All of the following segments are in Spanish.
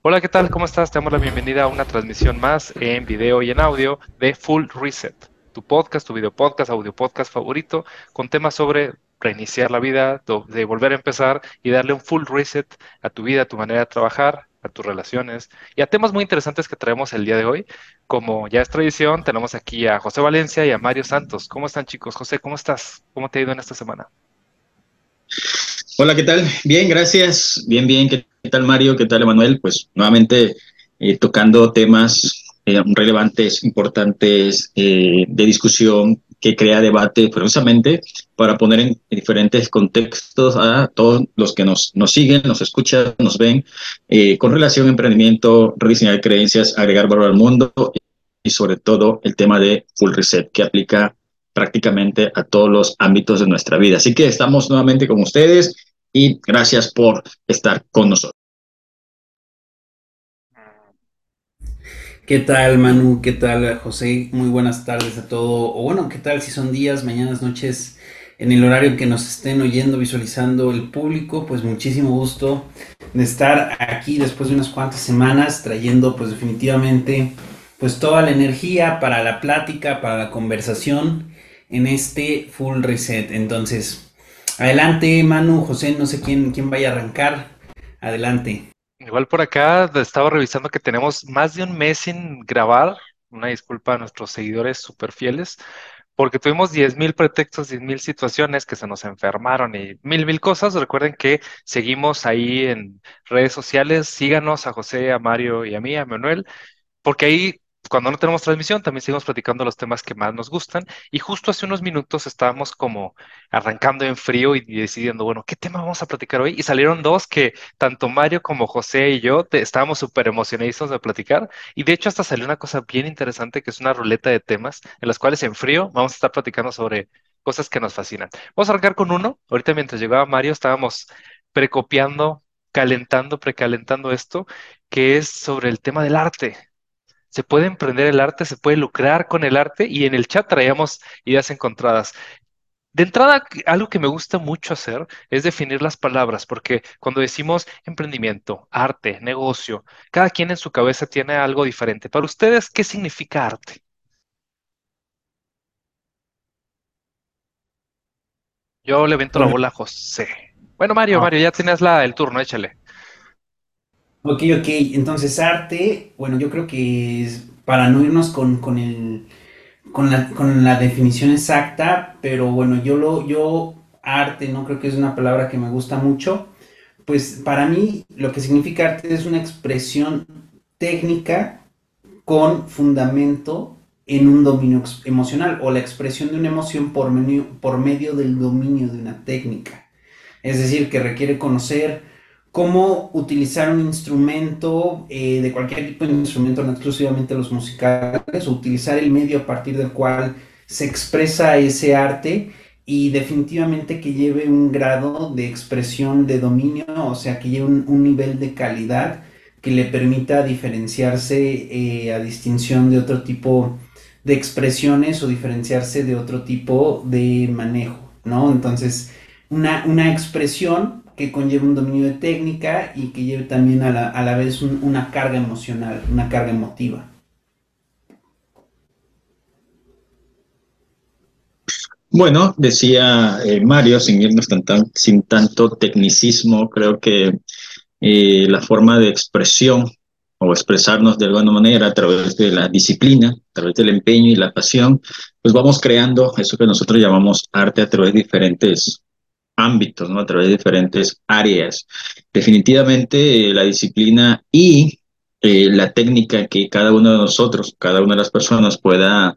Hola, ¿qué tal? ¿Cómo estás? Te damos la bienvenida a una transmisión más en video y en audio de Full Reset, tu podcast, tu video podcast, audio podcast favorito, con temas sobre reiniciar la vida, de volver a empezar y darle un full reset a tu vida, a tu manera de trabajar, a tus relaciones y a temas muy interesantes que traemos el día de hoy. Como ya es tradición, tenemos aquí a José Valencia y a Mario Santos. ¿Cómo están chicos? José, ¿cómo estás? ¿Cómo te ha ido en esta semana? Hola, ¿qué tal? Bien, gracias. Bien, bien. ¿Qué tal Mario? ¿Qué tal Emanuel? Pues nuevamente eh, tocando temas eh, relevantes, importantes eh, de discusión que crea debate precisamente para poner en diferentes contextos a todos los que nos, nos siguen, nos escuchan, nos ven, con relación a emprendimiento, rediseñar creencias, agregar valor al mundo y sobre todo el tema de full reset que aplica prácticamente a todos los ámbitos de nuestra vida. Así que estamos nuevamente con ustedes y gracias por estar con nosotros. ¿Qué tal Manu? ¿Qué tal José? Muy buenas tardes a todo. O bueno, ¿qué tal si son días, mañanas, noches, en el horario que nos estén oyendo, visualizando el público? Pues muchísimo gusto de estar aquí después de unas cuantas semanas trayendo pues definitivamente pues toda la energía para la plática, para la conversación en este full reset. Entonces, Adelante, Manu, José, no sé quién, quién vaya a arrancar. Adelante. Igual por acá estaba revisando que tenemos más de un mes sin grabar. Una disculpa a nuestros seguidores súper fieles, porque tuvimos 10.000 pretextos, 10.000 situaciones que se nos enfermaron y mil, mil cosas. Recuerden que seguimos ahí en redes sociales. Síganos a José, a Mario y a mí, a Manuel, porque ahí cuando no tenemos transmisión, también seguimos platicando los temas que más nos gustan. Y justo hace unos minutos estábamos como arrancando en frío y, decidiendo, bueno, ¿qué tema vamos a platicar hoy? Y salieron dos que tanto Mario como José y yo estábamos súper emocionados de platicar. Y de hecho hasta salió una cosa bien interesante que es una ruleta de temas en las cuales en frío vamos a estar platicando sobre cosas que nos fascinan. Vamos a arrancar con uno. Ahorita mientras llegaba Mario estábamos precopiando, calentando, precalentando esto, que es sobre el tema del arte se puede emprender el arte, se puede lucrar con el arte y en el chat traíamos ideas encontradas. De entrada, algo que me gusta mucho hacer es definir las palabras, porque cuando decimos emprendimiento, arte, negocio, cada quien en su cabeza tiene algo diferente. Para ustedes, ¿qué significa arte? Yo le vento la bola a José. Bueno, Mario, ah. Mario, ya tienes la, el turno, échale. Ok, ok, entonces arte, bueno, yo creo que es para no irnos con, con, el, con, la, con la definición exacta, pero bueno, yo lo, yo arte no creo que es una palabra que me gusta mucho, pues para mí lo que significa arte es una expresión técnica con fundamento en un dominio emocional o la expresión de una emoción por, por medio del dominio de una técnica. Es decir, que requiere conocer cómo utilizar un instrumento eh, de cualquier tipo de instrumento, no exclusivamente los musicales, utilizar el medio a partir del cual se expresa ese arte y definitivamente que lleve un grado de expresión de dominio, o sea, que lleve un, nivel de calidad que le permita diferenciarse eh, a distinción de otro tipo de expresiones o diferenciarse de otro tipo de manejo, ¿no? Entonces, una, una expresión que conlleve un dominio de técnica y que lleve también a la, vez una carga emocional, una carga emotiva. Bueno, decía eh, Mario, sin irnos tan, sin tanto tecnicismo, creo que eh, la forma de expresión o expresarnos de alguna manera a través de la disciplina, a través del empeño y la pasión, pues vamos creando eso que nosotros llamamos arte a través de diferentes ámbitos, ¿no? A través de diferentes áreas. Definitivamente eh, la disciplina y eh, la técnica que cada uno de nosotros, cada una de las personas pueda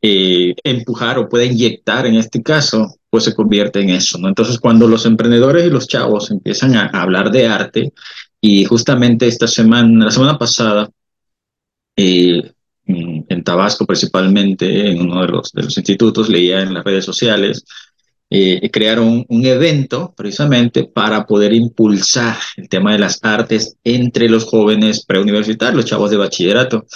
eh, empujar o pueda inyectar en este caso, pues se convierte en eso, ¿no? Entonces, cuando los emprendedores y los chavos empiezan a, hablar de arte, y justamente esta semana, la semana pasada, en Tabasco principalmente, en uno de los, de los institutos, leía en las redes sociales eh, crearon un evento precisamente para poder impulsar el tema de las artes entre los jóvenes preuniversitarios, los chavos de bachillerato.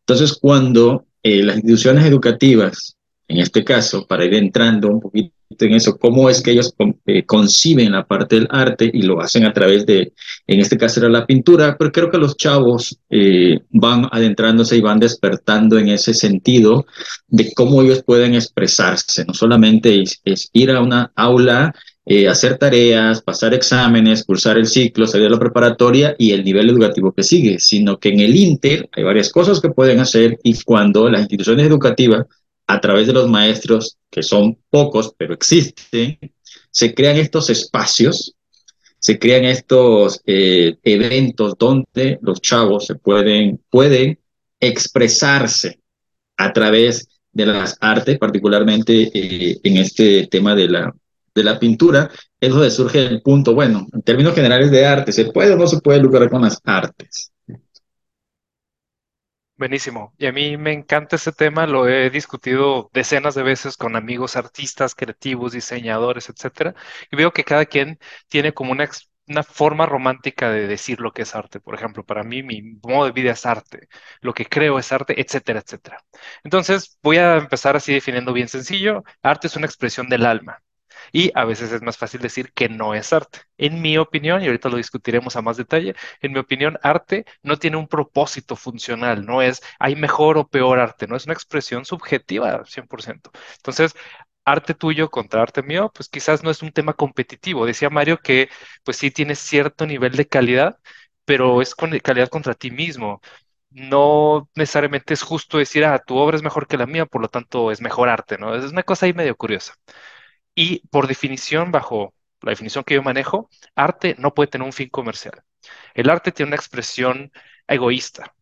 Entonces, cuando eh, las instituciones educativas, en este caso, para ir entrando un poquito en eso, cómo es que ellos eh, conciben la parte del arte y lo hacen a través de, en este caso era la pintura, pero creo que los chavos eh, van adentrándose y van despertando en ese sentido de cómo ellos pueden expresarse, no solamente es, es ir a una aula eh, hacer tareas, pasar exámenes, cursar el ciclo, salir de la preparatoria y el nivel educativo que sigue, sino que en el Inter hay varias cosas que pueden hacer y cuando las instituciones educativas, a través de los maestros, que son pocos, pero existen, se crean estos espacios, se crean estos eh, eventos donde los chavos se pueden, pueden expresarse a través de las artes, particularmente eh, en este tema de la, de la pintura, es donde surge el punto, bueno, en términos generales de arte, ¿se puede o no se puede lucrar con las artes? Buenísimo. Y a mí me encanta ese tema, lo he discutido decenas de veces con amigos artistas, creativos, diseñadores, etcétera, y veo que cada quien tiene como una, una forma romántica de decir lo que es arte. Por ejemplo, para mí mi modo de vida es arte, lo que creo es arte, etcétera, etcétera. Entonces, voy a empezar así definiendo bien sencillo. Arte es una expresión del alma. Y a veces es más fácil decir que no es arte. En mi opinión, y ahorita lo discutiremos a más detalle, en mi opinión, arte no tiene un propósito funcional, no es hay mejor o peor arte, no es una expresión subjetiva 100%. Entonces, arte tuyo contra arte mío, pues quizás no es un tema competitivo. Decía Mario que pues sí tiene cierto nivel de calidad, pero es con calidad contra ti mismo. No necesariamente es justo decir, ah, tu obra es mejor que la mía, por lo tanto es mejor arte, ¿no? Es una cosa ahí medio curiosa. Y por definición, bajo la definición que yo manejo, arte no puede tener un fin comercial. El arte tiene una expresión egoísta.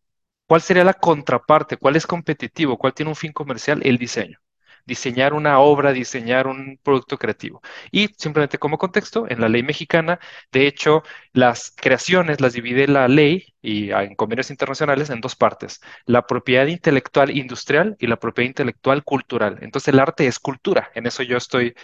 ¿Cuál sería la contraparte? ¿Cuál es competitivo? ¿Cuál tiene un fin comercial? El diseño diseñar una obra, diseñar un producto creativo. Y simplemente como contexto, en la ley mexicana, de hecho, las creaciones las divide la ley y en convenios internacionales en dos partes, la propiedad intelectual industrial y la propiedad intelectual cultural. Entonces el arte es cultura, en eso yo estoy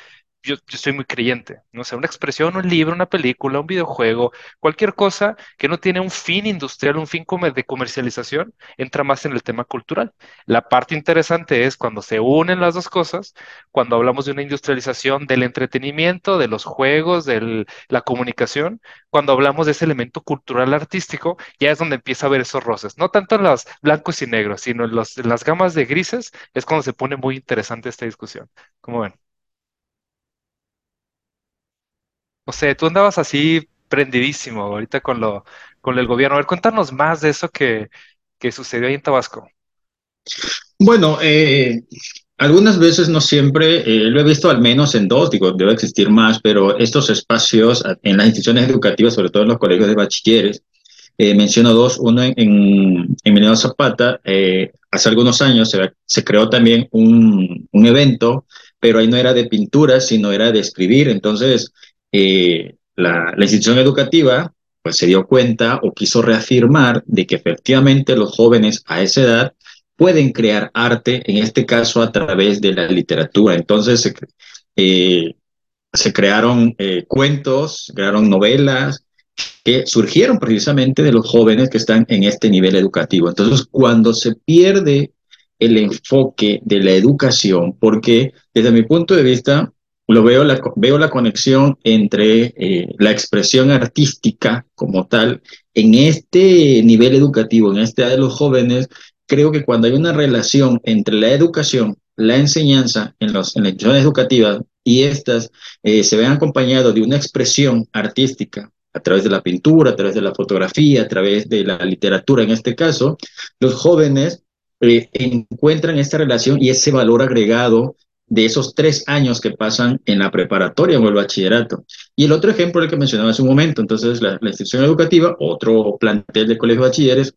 yo, yo, soy muy creyente, no sé, una expresión, un libro, una película, un videojuego, cualquier cosa que no tiene un fin industrial, un fin de comercialización, entra más en el tema cultural. La parte interesante es cuando se unen las dos cosas, cuando hablamos de una industrialización del entretenimiento, de los juegos, de la comunicación, cuando hablamos de ese elemento cultural artístico, ya es donde empieza a haber esos roces, no tanto en los blancos y negros, sino en, en las gamas de grises, es cuando se pone muy interesante esta discusión. ¿Cómo ven? O sea, tú andabas así prendidísimo ahorita con lo, con el gobierno. A ver, cuéntanos más de eso que, que sucedió ahí en Tabasco. Bueno, eh, algunas veces, no siempre, eh, lo he visto al menos en dos, digo, debe existir más, pero estos espacios en las instituciones educativas, sobre todo en los colegios de bachilleres, eh, menciono dos, uno en, en, Emiliano Zapata, eh, hace algunos años se, se creó también un, un, evento, pero ahí no era de pintura, sino era de escribir, entonces eh, la, la, institución educativa pues se dio cuenta o quiso reafirmar de que efectivamente los jóvenes a esa edad pueden crear arte, en este caso a través de la literatura. Entonces se, eh, crearon eh, cuentos, crearon novelas que surgieron precisamente de los jóvenes que están en este nivel educativo. Entonces, cuando se pierde el enfoque de la educación, porque desde mi punto de vista, lo veo la, veo la conexión entre eh, la expresión artística como tal en este nivel educativo, en esta edad de los jóvenes. Creo que cuando hay una relación entre la educación, la enseñanza en, los, en las instituciones educativas y estas eh, se ven acompañados de una expresión artística a través de la pintura, a través de la fotografía, a través de la literatura en este caso, los jóvenes eh, encuentran esta relación y ese valor agregado de esos tres años que pasan en la preparatoria o el bachillerato. Y el otro ejemplo, el que mencionaba hace un momento, entonces la, la institución educativa, otro plantel de colegio de bachilleres,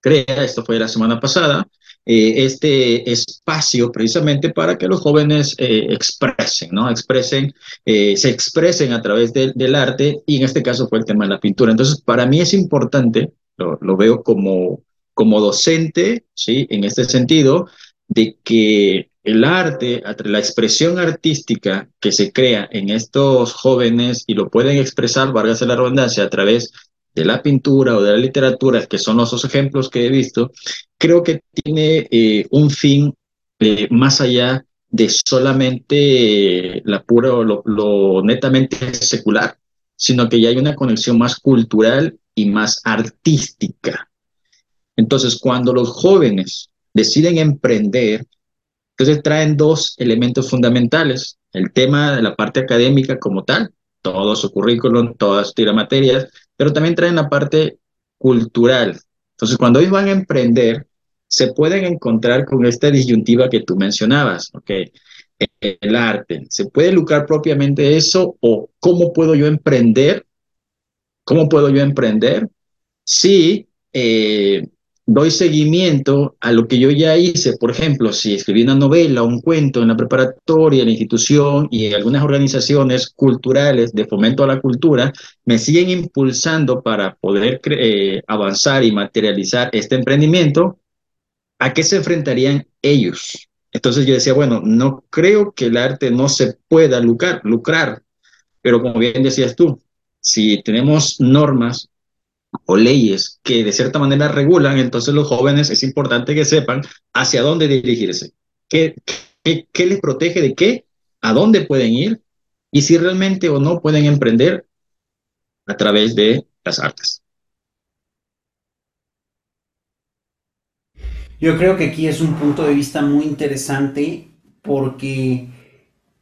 crea, esto fue la semana pasada, eh, este espacio precisamente para que los jóvenes eh, expresen, ¿no? Expresen, eh, se expresen a través de, del arte y en este caso fue el tema de la pintura. Entonces, para mí es importante, lo, lo veo como, como docente, ¿sí? En este sentido, de que el arte, la expresión artística que se crea en estos jóvenes y lo pueden expresar, válgase la redundancia, a través de la pintura o de la literatura, que son los dos ejemplos que he visto, creo que tiene eh, un fin eh, más allá de solamente la pura, lo, lo netamente secular, sino que ya hay una conexión más cultural y más artística. Entonces, cuando los jóvenes deciden emprender, entonces traen dos elementos fundamentales. El tema de la parte académica como tal, todo su currículum, todas sus materias, pero también traen la parte cultural. Entonces, cuando ellos van a emprender, se pueden encontrar con esta disyuntiva que tú mencionabas, ¿ok? El arte, ¿se puede lucrar propiamente eso o cómo puedo yo emprender? ¿Cómo puedo yo emprender? Si eh, doy seguimiento a lo que yo ya hice, por ejemplo, si escribí una novela, un cuento en la preparatoria, en la institución y en algunas organizaciones culturales de fomento a la cultura, me siguen impulsando para poder eh, avanzar y materializar este emprendimiento, ¿a qué se enfrentarían ellos? Entonces yo decía, bueno, no creo que el arte no se pueda lucrar, lucrar, pero como bien decías tú, si tenemos normas o leyes que de cierta manera regulan, entonces los jóvenes es importante que sepan hacia dónde dirigirse, qué, qué, les protege de qué, a dónde pueden ir y si realmente o no pueden emprender a través de las artes. Yo creo que aquí es un punto de vista muy interesante porque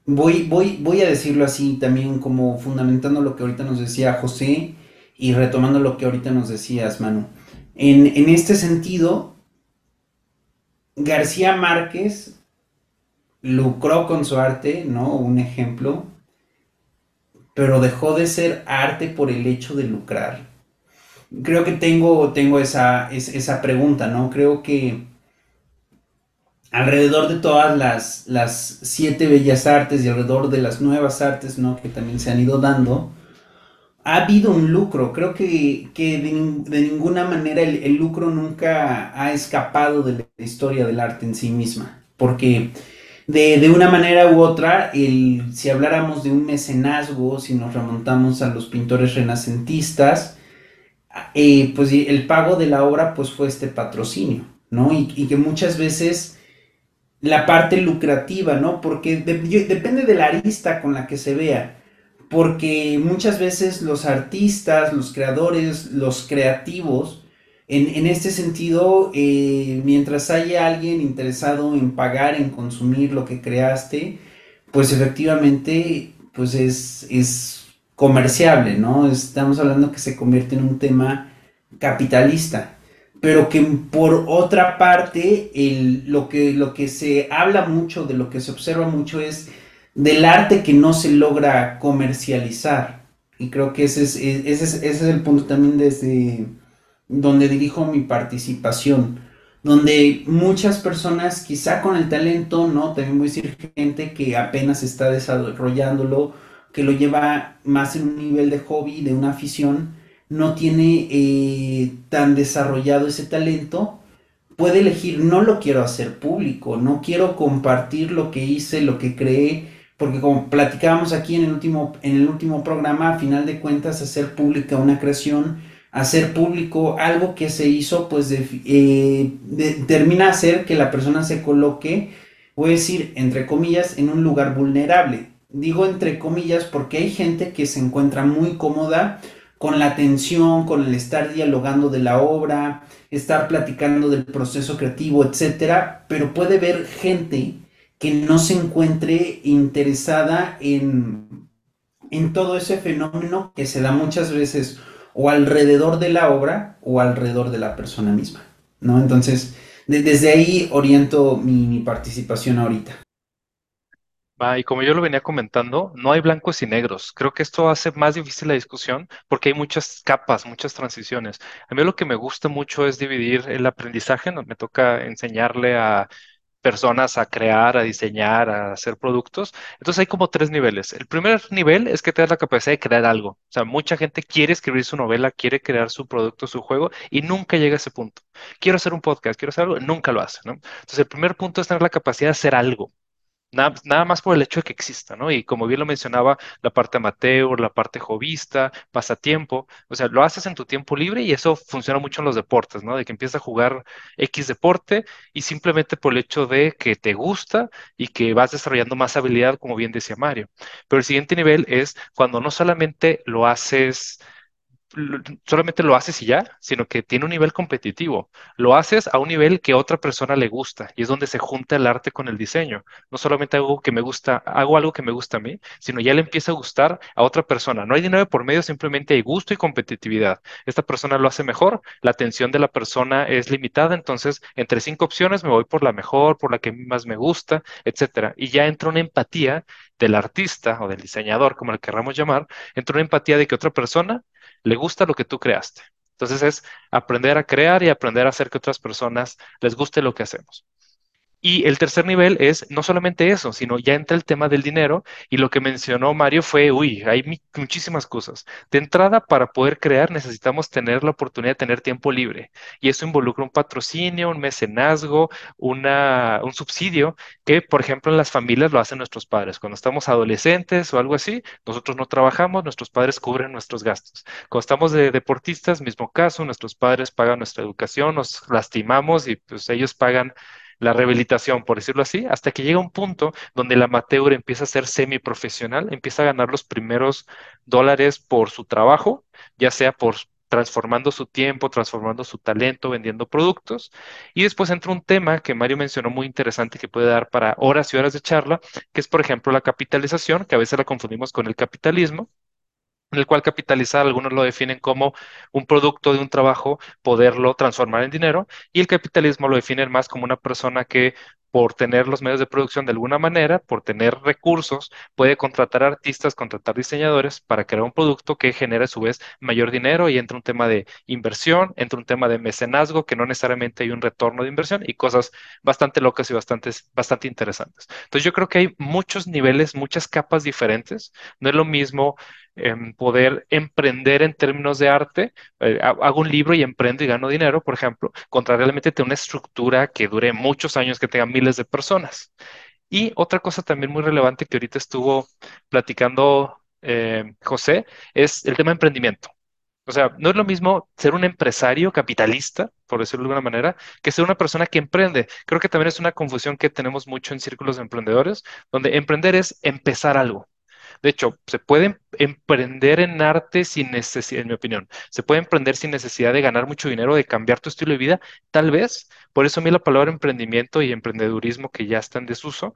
voy, voy, voy a decirlo así también como fundamentando lo que ahorita nos decía José y retomando lo que ahorita nos decías, Manu. En, en este sentido, García Márquez lucró con su arte, ¿no? Un ejemplo, pero dejó de ser arte por el hecho de lucrar. Creo que tengo, tengo esa, esa pregunta, ¿no? Creo que alrededor de todas las, las siete bellas artes y alrededor de las nuevas artes, ¿no? Que también se han ido dando, ha habido un lucro. Creo que, que de, de, ninguna manera el, lucro nunca ha escapado de la historia del arte en sí misma. Porque de, de una manera u otra, el, si habláramos de un mecenazgo, si nos remontamos a los pintores renacentistas, eh, pues el pago de la obra pues fue este patrocinio, ¿no? Y, que muchas veces la parte lucrativa, ¿no? Porque de, depende de la arista con la que se vea porque muchas veces los artistas, los creadores, los creativos, en, en este sentido, eh, mientras haya alguien interesado en pagar, en consumir lo que creaste, pues efectivamente, pues es, es comerciable, ¿no? Estamos hablando que se convierte en un tema capitalista, pero que por otra parte, lo, que, lo que se habla mucho, de lo que se observa mucho es del arte que no se logra comercializar. Y creo que ese es, ese es, ese es el punto también desde donde dirijo mi participación. Donde muchas personas, quizá con el talento, ¿no? También voy a decir gente que apenas está desarrollándolo, que lo lleva más en un nivel de hobby, de una afición, no tiene eh, tan desarrollado ese talento, puede elegir, no lo quiero hacer público, no quiero compartir lo que hice, lo que creé, porque como platicábamos aquí en el último, en el último programa, a final de cuentas, hacer pública una creación, hacer público algo que se hizo, pues de, eh, termina hacer que la persona se coloque, voy a decir, entre comillas, en un lugar vulnerable. Digo entre comillas porque hay gente que se encuentra muy cómoda con la atención, con el estar dialogando de la obra, estar platicando del proceso creativo, etcétera, pero puede ver gente que no se encuentre interesada en, en todo ese fenómeno que se da muchas veces o alrededor de la obra o alrededor de la persona misma, ¿no? Entonces, de, desde ahí oriento mi, mi participación ahorita. Ah, y como yo lo venía comentando, no hay blancos y negros. Creo que esto hace más difícil la discusión porque hay muchas capas, muchas transiciones. A mí lo que me gusta mucho es dividir el aprendizaje. Me toca enseñarle a personas a crear, a diseñar, a hacer productos. Entonces hay como tres niveles. El primer nivel es que te la capacidad de crear algo. O sea, mucha gente quiere escribir su novela, quiere crear su producto, su juego y nunca llega a ese punto. Quiero hacer un podcast, quiero hacer algo, nunca lo hace, ¿no? Entonces el primer punto es tener la capacidad de hacer algo. Nada, más por el hecho de que exista, ¿no? Y como bien lo mencionaba, la parte amateur, la parte jovista, pasatiempo, o sea, lo haces en tu tiempo libre y eso funciona mucho en los deportes, ¿no? De que empiezas a jugar X deporte y simplemente por el hecho de que te gusta y que vas desarrollando más habilidad, como bien decía Mario. Pero el siguiente nivel es cuando no solamente lo haces solamente lo haces y ya, sino que tiene un nivel competitivo. Lo haces a un nivel que a otra persona le gusta y es donde se junta el arte con el diseño. No solamente hago que me gusta, hago algo que me gusta a mí, sino ya le empieza a gustar a otra persona. No hay dinero por medio, simplemente hay gusto y competitividad. Esta persona lo hace mejor, la atención de la persona es limitada, entonces entre cinco opciones me voy por la mejor, por la que más me gusta, etcétera. Y ya entra una empatía del artista o del diseñador, como le querramos llamar, entra una empatía de que otra persona le gusta lo que tú creaste. Entonces es aprender a crear y aprender a hacer que otras personas les guste lo que hacemos. Y el tercer nivel es no solamente eso, sino ya entra el tema del dinero y lo que mencionó Mario fue, uy, hay muchísimas cosas. De entrada, para poder crear necesitamos tener la oportunidad de tener tiempo libre y eso involucra un patrocinio, un mecenazgo, una, un subsidio que, por ejemplo, en las familias lo hacen nuestros padres. Cuando estamos adolescentes o algo así, nosotros no trabajamos, nuestros padres cubren nuestros gastos. Cuando estamos de deportistas, mismo caso, nuestros padres pagan nuestra educación, nos lastimamos y pues ellos pagan la rehabilitación, por decirlo así, hasta que llega un punto donde el amateur empieza a ser semiprofesional, empieza a ganar los primeros dólares por su trabajo, ya sea por transformando su tiempo, transformando su talento, vendiendo productos. Y después entra un tema que Mario mencionó muy interesante que puede dar para horas y horas de charla, que es, por ejemplo, la capitalización, que a veces la confundimos con el capitalismo en el cual capitalizar, algunos lo definen como un producto de un trabajo, poderlo transformar en dinero, y el capitalismo lo definen más como una persona que por tener los medios de producción de alguna manera, por tener recursos, puede contratar artistas, contratar diseñadores para crear un producto que genere a su vez mayor dinero y entra un tema de inversión, entra un tema de mecenazgo, que no necesariamente hay un retorno de inversión y cosas bastante locas y bastante, bastante interesantes. Entonces yo creo que hay muchos niveles, muchas capas diferentes. No es lo mismo em, poder emprender en términos de arte, eh, hago un libro y emprendo y gano dinero, por ejemplo, contra realmente tener una estructura que dure muchos años, que tenga miles de personas. Y otra cosa también muy relevante que ahorita estuvo platicando eh, José es el tema de emprendimiento. O sea, no es lo mismo ser un empresario capitalista, por decirlo de alguna manera, que ser una persona que emprende. Creo que también es una confusión que tenemos mucho en círculos de emprendedores, donde emprender es empezar algo. De hecho, se puede emprender en arte sin necesidad, en mi opinión, se puede emprender sin necesidad de ganar mucho dinero, de cambiar tu estilo de vida, tal vez. Por eso a mí la palabra emprendimiento y emprendedurismo, que ya está en desuso,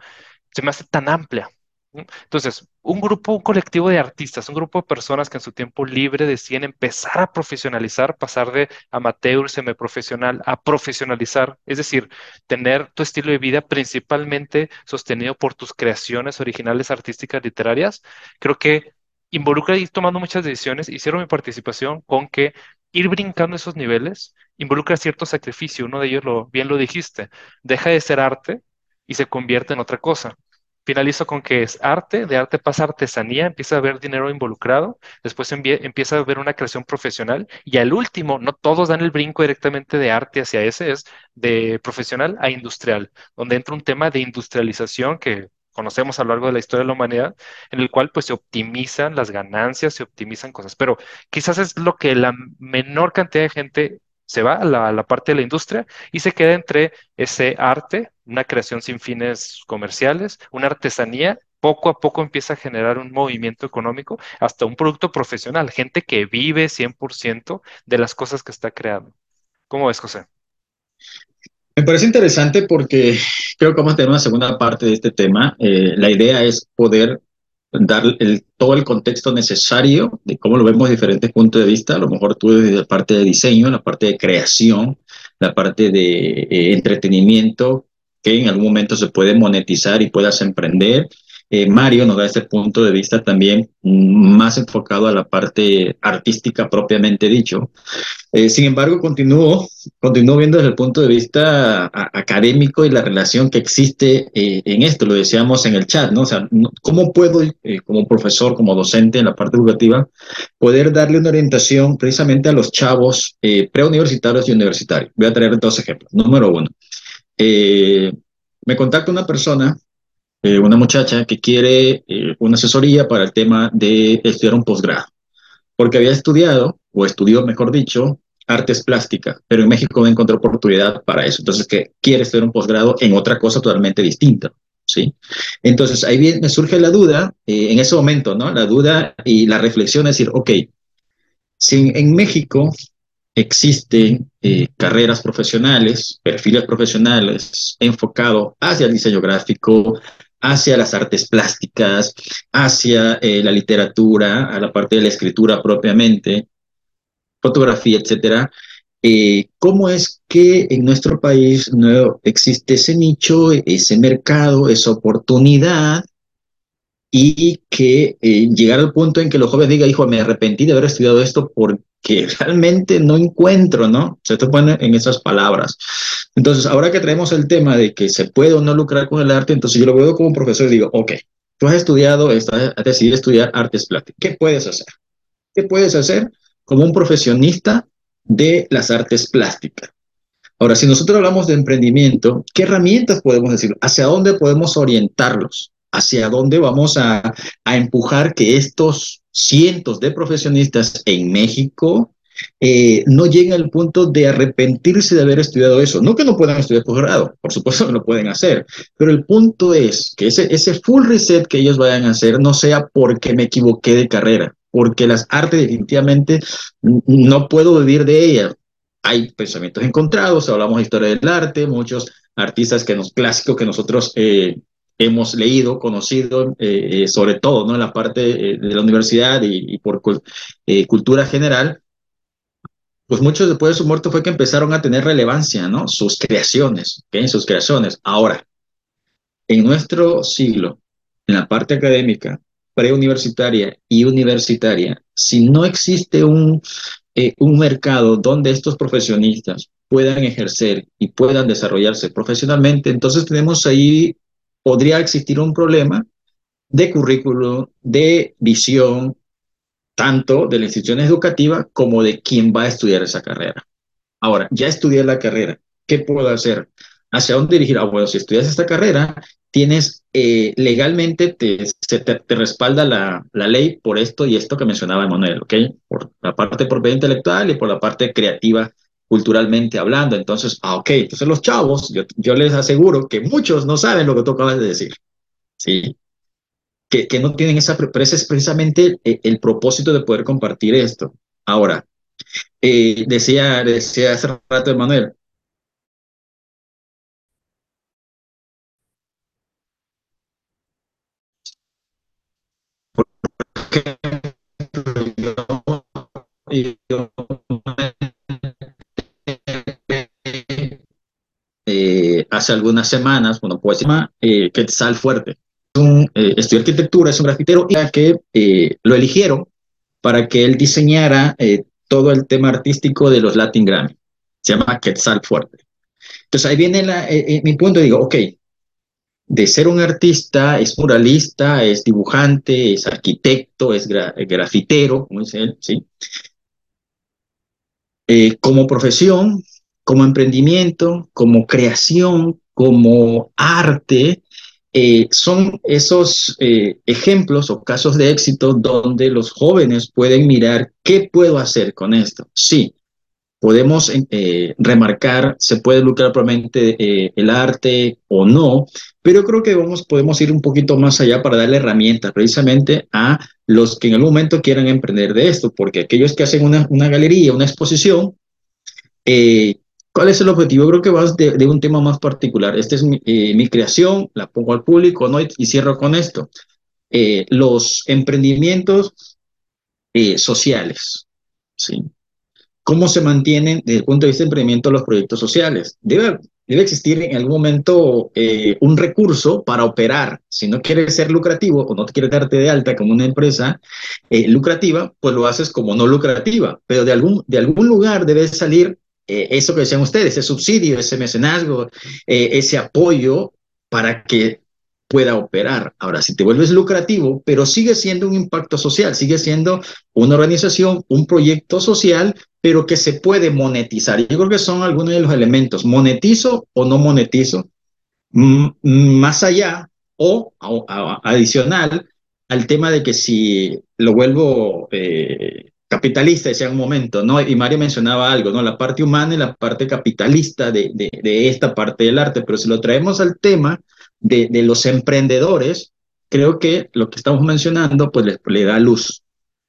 se me hace tan amplia, entonces, un grupo, un colectivo de artistas, un grupo de personas que en su tiempo libre deciden empezar a profesionalizar, pasar de amateur, semiprofesional a profesionalizar, es decir, tener tu estilo de vida principalmente sostenido por tus creaciones originales artísticas literarias, creo que involucra ir tomando muchas decisiones. Hicieron mi participación con que ir brincando esos niveles involucra cierto sacrificio. Uno de ellos, lo, bien lo dijiste, deja de ser arte y se convierte en otra cosa finalizo con que es arte, de arte pasa artesanía, empieza a haber dinero involucrado, después empieza a haber una creación profesional y al último, no todos dan el brinco directamente de arte hacia ese, es de profesional a industrial, donde entra un tema de industrialización que conocemos a lo largo de la historia de la humanidad, en el cual pues se optimizan las ganancias, se optimizan cosas, pero quizás es lo que la menor cantidad de gente se va a la, parte de la industria y se queda entre ese arte, una creación sin fines comerciales, una artesanía, poco a poco empieza a generar un movimiento económico hasta un producto profesional, gente que vive 100% de las cosas que está creando. ¿Cómo ves, José? Me parece interesante porque creo que vamos a tener una segunda parte de este tema. Eh, la idea es poder dar el, todo el contexto necesario de cómo lo vemos diferentes puntos de vista. A lo mejor tú desde la parte de diseño, la parte de creación, la parte de eh, entretenimiento, que en algún momento se puede monetizar y puedas emprender. Eh, Mario nos da ese punto de vista también más enfocado a la parte artística propiamente dicho. Eh, sin embargo, continúo, continúo viendo desde el punto de vista académico y la relación que existe eh, en esto, lo decíamos en el chat, ¿no? O sea, ¿cómo puedo, como profesor, como docente en la parte educativa, poder darle una orientación precisamente a los chavos preuniversitarios y universitarios? Voy a traer dos ejemplos. Número uno, me contacta una persona eh, una muchacha que quiere eh, una asesoría para el tema de estudiar un posgrado, porque había estudiado, o estudió, mejor dicho, artes plásticas, pero en México no encontró oportunidad para eso. Entonces, que quiere estudiar un posgrado en otra cosa totalmente distinta. ¿Sí? Entonces, ahí me surge la duda, eh, en ese momento, ¿no? La duda y la reflexión es decir, ok, si en México existen eh, carreras profesionales, perfiles profesionales enfocados hacia el diseño gráfico, hacia las artes plásticas, hacia eh, la literatura, a la parte de la escritura propiamente, fotografía, etcétera. Eh, ¿Cómo es que en nuestro país no existe ese nicho, ese mercado, esa oportunidad y que eh, llegar al punto en que los jóvenes digan, hijo, me arrepentí de haber estudiado esto porque realmente no encuentro, ¿no? Se te pone en esas palabras. Entonces, ahora que traemos el tema de que se puede o no lucrar con el arte, entonces yo lo veo como profesor y digo, ok, tú has estudiado, has decidido estudiar artes plásticas, ¿qué puedes hacer? ¿Qué puedes hacer como un profesionista de las artes plásticas? Ahora, si nosotros hablamos de emprendimiento, ¿qué herramientas podemos decir? ¿Hacia dónde podemos orientarlos? Hacia dónde vamos a, a empujar que estos cientos de profesionistas en México eh, no lleguen al punto de arrepentirse de haber estudiado eso. No que no puedan estudiar posgrado, por supuesto que lo pueden hacer, pero el punto es que ese, ese full reset que ellos vayan a hacer no sea porque me equivoqué de carrera, porque las artes definitivamente no puedo vivir de ellas. Hay pensamientos encontrados, hablamos de historia del arte, muchos artistas que nos clásicos que nosotros eh, hemos leído, conocido, eh, eh, sobre todo ¿no? en la parte eh, de la universidad y, por cultura general, pues muchos después de su muerte fue que empezaron a tener relevancia, ¿no? Sus creaciones, sus creaciones. Ahora, en nuestro siglo, en la parte académica, preuniversitaria y universitaria, si no existe un, un mercado donde estos profesionistas puedan ejercer y puedan desarrollarse profesionalmente, entonces tenemos ahí podría existir un problema de currículo, de visión, tanto de la institución educativa como de quien va a estudiar esa carrera. Ahora, ya estudié la carrera, ¿qué puedo hacer? ¿Hacia dónde dirigir? Ah, bueno, si estudias esta carrera, tienes eh, legalmente, te, te, respalda la, la, ley por esto y esto que mencionaba Emanuel, ¿ok? Por la parte propiedad intelectual y por la parte creativa culturalmente hablando. Entonces, ah, ok, entonces los chavos, yo, yo les aseguro que muchos no saben lo que tú acabas de decir, ¿sí? Que, que no tienen esa, pero ese es precisamente el, el, propósito de poder compartir esto. Ahora, eh, decía, decía hace rato Emanuel, yo, eh, hace algunas semanas, bueno, pues se llama eh, Quetzal Fuerte. Un, eh, estudió arquitectura, es un grafitero, y que eh, lo eligieron para que él diseñara eh, todo el tema artístico de los Latin Grammy. Se llama Quetzal Fuerte. Entonces ahí viene mi punto, digo, ok, de ser un artista, es muralista, es dibujante, es arquitecto, es gra grafitero, como dice él, ¿sí? Como profesión, como emprendimiento, como creación, como arte, eh, son esos eh, ejemplos o casos de éxito donde los jóvenes pueden mirar qué puedo hacer con esto. Sí, podemos eh, remarcar, se puede lucrar probablemente eh, el arte o no, pero creo que vamos, podemos ir un poquito más allá para darle herramientas precisamente a los que en algún momento quieran emprender de esto, porque aquellos que hacen una, una galería, una exposición, eh, ¿Cuál es el objetivo? Creo que vas de, un tema más particular. Esta es mi, eh, mi, creación, la pongo al público ¿no? y, cierro con esto. Eh, los emprendimientos eh, sociales. ¿sí? ¿Cómo se mantienen desde el punto de vista de emprendimiento los proyectos sociales? Debe, debe existir en algún momento eh, un recurso para operar. Si no quieres ser lucrativo o no te quieres darte de alta como una empresa lucrativa, pues lo haces como no lucrativa. Pero de algún, de algún lugar debe salir eh, eso que decían ustedes, ese subsidio, ese mecenazgo, eh, ese apoyo para que pueda operar. Ahora, si te vuelves lucrativo, pero sigue siendo un impacto social, sigue siendo una organización, un proyecto social, pero que se puede monetizar. Yo creo que son algunos de los elementos. ¿Monetizo o no monetizo? M más allá o adicional al tema de que si lo vuelvo eh, capitalista, decía un momento, ¿no? Y Mario mencionaba algo, ¿no? La parte humana y la parte capitalista de, de, esta parte del arte, pero si lo traemos al tema de, de, los emprendedores, creo que lo que estamos mencionando, pues le, le da luz.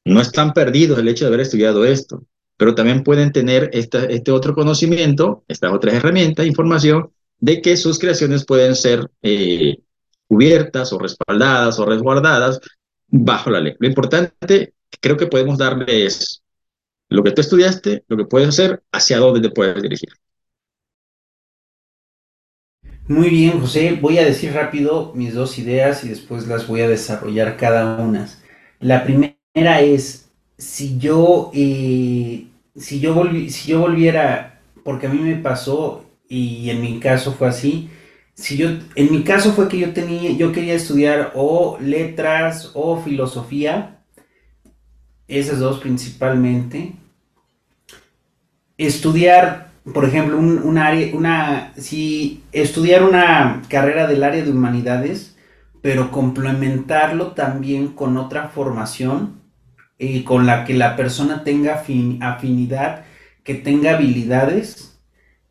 No están perdidos el hecho de haber estudiado esto, pero también pueden tener esta, este otro conocimiento, estas otras herramientas, información, de que sus creaciones pueden ser eh, cubiertas o respaldadas o resguardadas bajo la ley. Lo importante creo que podemos darle es lo que tú estudiaste, lo que puedes hacer, hacia dónde te puedes dirigir. Muy bien, José. Voy a decir rápido mis dos ideas y después las voy a desarrollar cada una. La primera es, si yo, eh, si yo, si yo volviera, porque a mí me pasó y en mi caso fue así, si yo, en mi caso fue que yo tenía, yo quería estudiar o letras o filosofía, esas dos principalmente. Estudiar, por ejemplo, un, área, una, si estudiar una carrera del área de humanidades, pero complementarlo también con otra formación eh, con la que la persona tenga afinidad, que tenga habilidades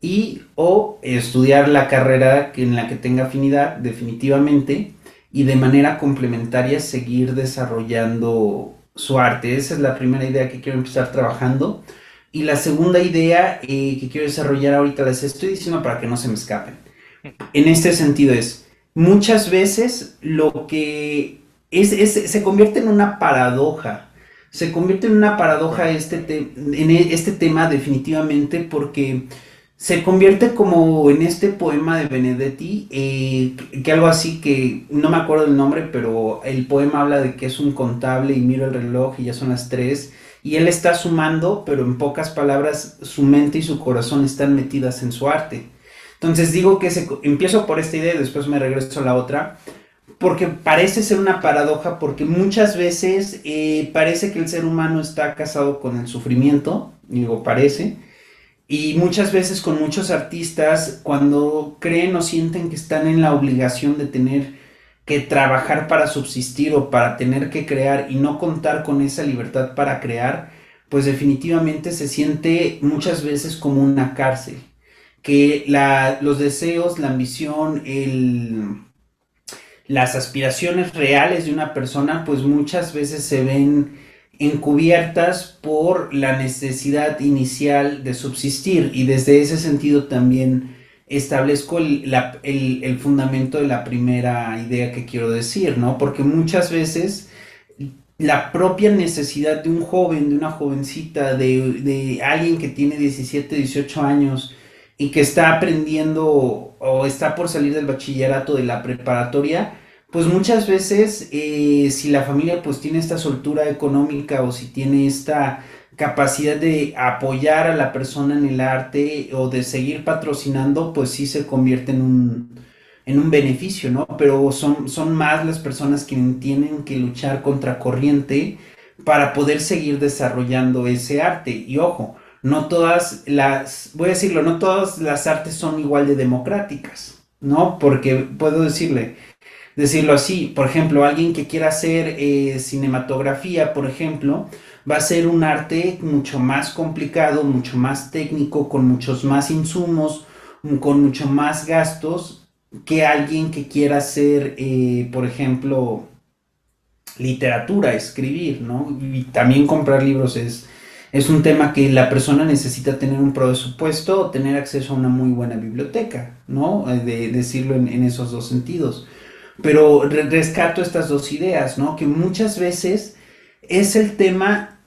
y o estudiar la carrera en la que tenga afinidad definitivamente y de manera complementaria seguir desarrollando su arte. Esa es la primera idea que quiero empezar trabajando. Y la segunda idea eh, que quiero desarrollar ahorita les estoy diciendo para que no se me escapen. En este sentido es, muchas veces lo que es, se convierte en una paradoja. Se convierte en una paradoja este, en este tema definitivamente porque se convierte como en este poema de Benedetti, eh, que algo así que no me acuerdo el nombre, pero el poema habla de que es un contable y miro el reloj y ya son las tres, y él está sumando, pero en pocas palabras su mente y su corazón están metidas en su arte. Entonces digo que se, empiezo por esta idea y después me regreso a la otra, porque parece ser una paradoja, porque muchas veces eh, parece que el ser humano está casado con el sufrimiento, digo parece, y muchas veces con muchos artistas, cuando creen o sienten que están en la obligación de tener que trabajar para subsistir o para tener que crear y no contar con esa libertad para crear, pues definitivamente se siente muchas veces como una cárcel. Que la, los deseos, la ambición, el, las aspiraciones reales de una persona, pues muchas veces se ven encubiertas por la necesidad inicial de subsistir y desde ese sentido también establezco el, el, fundamento de la primera idea que quiero decir, ¿no? Porque muchas veces la propia necesidad de un joven, de una jovencita, de, de alguien que tiene 17, 18 años y que está aprendiendo o está por salir del bachillerato de la preparatoria, pues muchas veces eh, si la familia pues tiene esta soltura económica o si tiene esta capacidad de apoyar a la persona en el arte o de seguir patrocinando, pues sí se convierte en un, en un beneficio, ¿no? Pero son, son más las personas que tienen que luchar contra corriente para poder seguir desarrollando ese arte. Y ojo, no todas las, voy a decirlo, no todas las artes son igual de democráticas, ¿no? Porque puedo decirle, decirlo así. Por ejemplo, alguien que quiera hacer eh, cinematografía, por ejemplo, va a ser un arte mucho más complicado, mucho más técnico, con muchos más insumos, con mucho más gastos que alguien que quiera hacer, eh, por ejemplo, literatura, escribir, ¿no? Y también comprar libros es, es un tema que la persona necesita tener un presupuesto o tener acceso a una muy buena biblioteca, ¿no? Eh, de, decirlo en esos dos sentidos. Pero rescato estas dos ideas, ¿no? Que muchas veces es el tema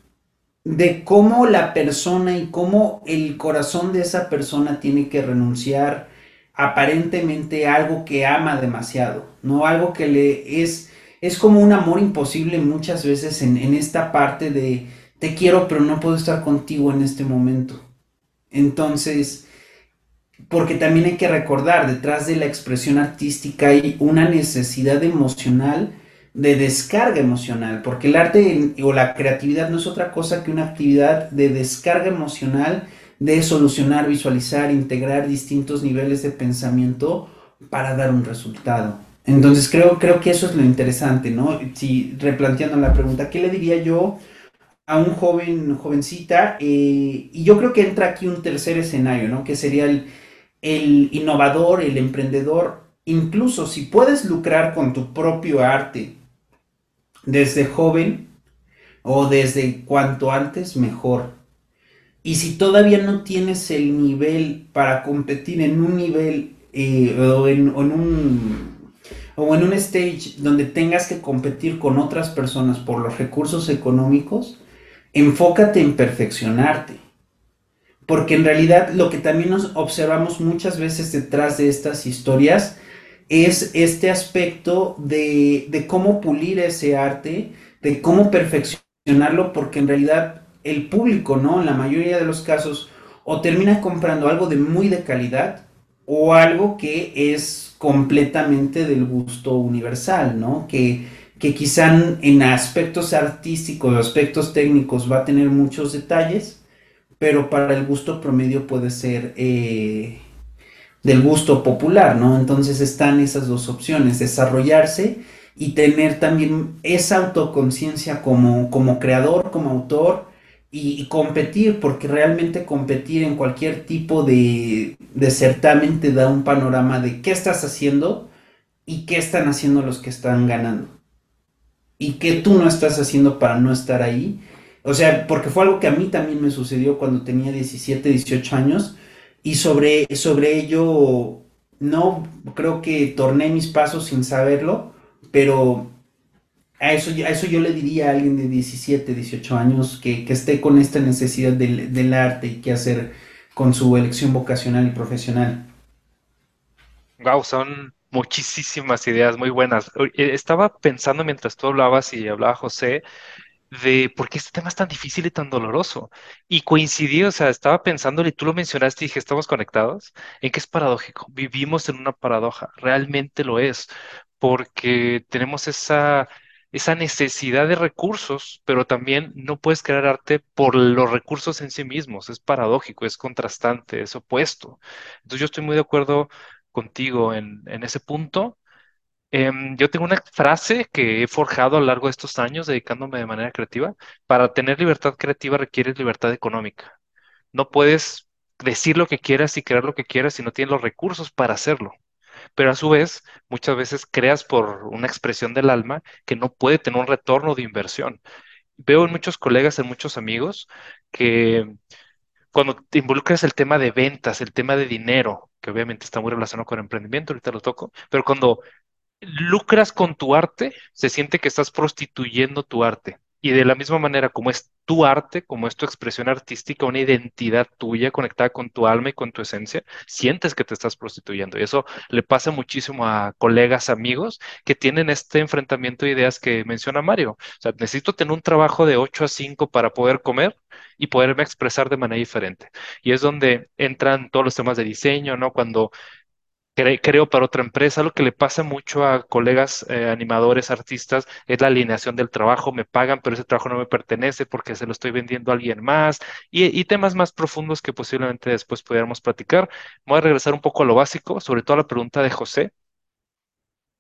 de cómo la persona y cómo el corazón de esa persona tiene que renunciar aparentemente a algo que ama demasiado, ¿no? Algo que le es, es como un amor imposible muchas veces en, en esta parte de te quiero pero no puedo estar contigo en este momento. Entonces, porque también hay que recordar, detrás de la expresión artística hay una necesidad emocional de descarga emocional, porque el arte o la creatividad no es otra cosa que una actividad de descarga emocional, de solucionar, visualizar, integrar distintos niveles de pensamiento para dar un resultado. Entonces creo, creo que eso es lo interesante, ¿no? Si replanteando la pregunta, ¿qué le diría yo a un joven, jovencita? Eh, y yo creo que entra aquí un tercer escenario, ¿no? Que sería el, el innovador, el emprendedor. Incluso si puedes lucrar con tu propio arte desde joven o desde cuanto antes, mejor. Y si todavía no tienes el nivel para competir en un nivel eh, o, en, un o en un stage donde tengas que competir con otras personas por los recursos económicos, enfócate en perfeccionarte. Porque en realidad lo que también nos observamos muchas veces detrás de estas historias es este aspecto de, de cómo pulir ese arte, de cómo perfeccionarlo, porque en realidad el público, ¿no? En la mayoría de los casos, o termina comprando algo de muy de calidad o algo que es completamente del gusto universal, ¿no? Que, que quizá en aspectos artísticos, aspectos técnicos va a tener muchos detalles, pero para el gusto promedio puede ser eh, del gusto popular, ¿no? Entonces están esas dos opciones, desarrollarse y tener también esa autoconciencia como, como creador, como autor, y, competir, porque realmente competir en cualquier tipo de, de certamen te da un panorama de qué estás haciendo y qué están haciendo los que están ganando. Y qué tú no estás haciendo para no estar ahí. O sea, porque fue algo que a mí también me sucedió cuando tenía 17, 18 años. Y sobre, sobre ello, no creo que torné mis pasos sin saberlo, pero a eso, a eso yo le diría a alguien de 17, 18 años que, que esté con esta necesidad del, del, arte y qué hacer con su elección vocacional y profesional. Wow, son muchísimas ideas muy buenas. Estaba pensando mientras tú hablabas y hablaba José de por qué este tema es tan difícil y tan doloroso. Y coincidí, o sea, estaba pensando y tú lo mencionaste y dije, estamos conectados, en que es paradójico. Vivimos en una paradoja, realmente lo es, porque tenemos esa esa necesidad de recursos, pero también no puedes crear arte por los recursos en sí mismos. Es paradójico, es contrastante, es opuesto. Entonces yo estoy muy de acuerdo contigo en, en ese punto. Em, yo tengo una frase que he forjado a lo largo de estos años dedicándome de manera creativa. Para tener libertad creativa requieres libertad económica. No puedes decir lo que quieras y crear lo que quieras si no tienes los recursos para hacerlo pero a su vez muchas veces creas por una expresión del alma que no puede tener un retorno de inversión. Veo en muchos colegas, en muchos amigos, que cuando te involucras el tema de ventas, el tema de dinero, que obviamente está muy relacionado con emprendimiento, ahorita lo toco, pero cuando lucras con tu arte, se siente que estás prostituyendo tu arte. Y de la misma manera como es tu arte, como es tu expresión artística, una identidad tuya conectada con tu alma y con tu esencia, sientes que te estás prostituyendo. Y eso le pasa muchísimo a colegas, amigos que tienen este enfrentamiento de ideas que menciona Mario. O sea, necesito tener un trabajo de 8 a 5 para poder comer y poderme expresar de manera diferente. Y es donde entran todos los temas de diseño, ¿no? Cuando creo para otra empresa. Lo que le pasa mucho a colegas eh, animadores, artistas, es la alineación del trabajo. Me pagan, pero ese trabajo no me pertenece porque se lo estoy vendiendo a alguien más. Y, y temas más profundos que posiblemente después pudiéramos platicar. Voy a regresar un poco a lo básico, sobre todo a la pregunta de José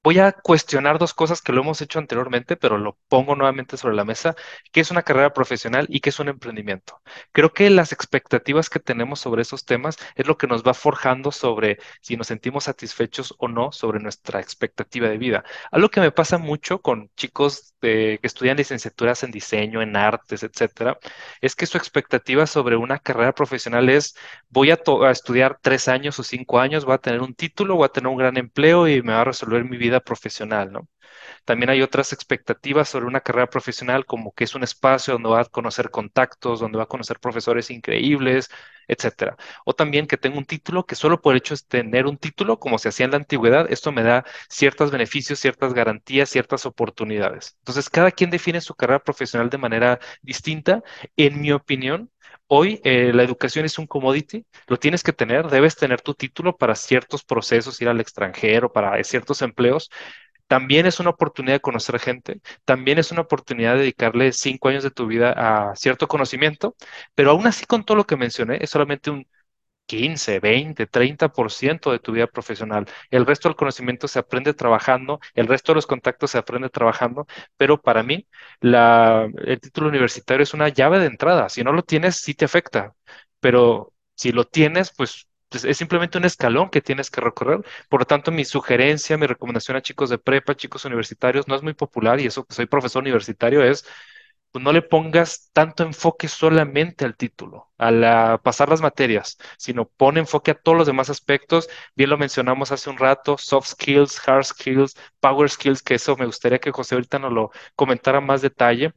voy a cuestionar dos cosas que lo hemos hecho anteriormente, pero lo pongo nuevamente sobre la mesa, qué es una carrera profesional y qué es un emprendimiento. Creo que las expectativas que tenemos sobre esos temas es lo que nos va forjando sobre si nos sentimos satisfechos o no sobre nuestra expectativa de vida. Algo que me pasa mucho con chicos que estudian licenciaturas en diseño, en artes, etcétera, es que su expectativa sobre una carrera profesional es voy a, a estudiar tres años o cinco años, voy a tener un título, voy a tener un gran empleo y me va a resolver mi vida profesional, ¿no? También hay otras expectativas sobre una carrera profesional, como que es un espacio donde va a conocer contactos, donde va a conocer profesores increíbles, etcétera. O también que tengo un título, que solo por el hecho de tener un título, como se hacía en la antigüedad, esto me da ciertos beneficios, ciertas garantías, ciertas oportunidades. Entonces, cada quien define su carrera profesional de manera distinta. En mi opinión, Hoy eh, la educación es un commodity, lo tienes que tener, debes tener tu título para ciertos procesos, ir al extranjero, para ciertos empleos. También es una oportunidad de conocer gente, también es una oportunidad de dedicarle cinco años de tu vida a cierto conocimiento, pero aún así con todo lo que mencioné, es solamente un 15, 20, 30% de tu vida profesional. El resto del conocimiento se aprende trabajando, el resto de los contactos se aprende trabajando, pero para mí el título universitario es una llave de entrada. Si no lo tienes, sí te afecta, pero si lo tienes, pues, es simplemente un escalón que tienes que recorrer. Por lo tanto, mi sugerencia, mi recomendación a chicos de prepa, chicos universitarios, no es muy popular y eso que soy profesor universitario es pues no le pongas tanto enfoque solamente al título, a pasar las materias, sino pon enfoque a todos los demás aspectos. Bien lo mencionamos hace un rato, soft skills, hard skills, power skills, que eso me gustaría que José ahorita nos lo comentara más detalle,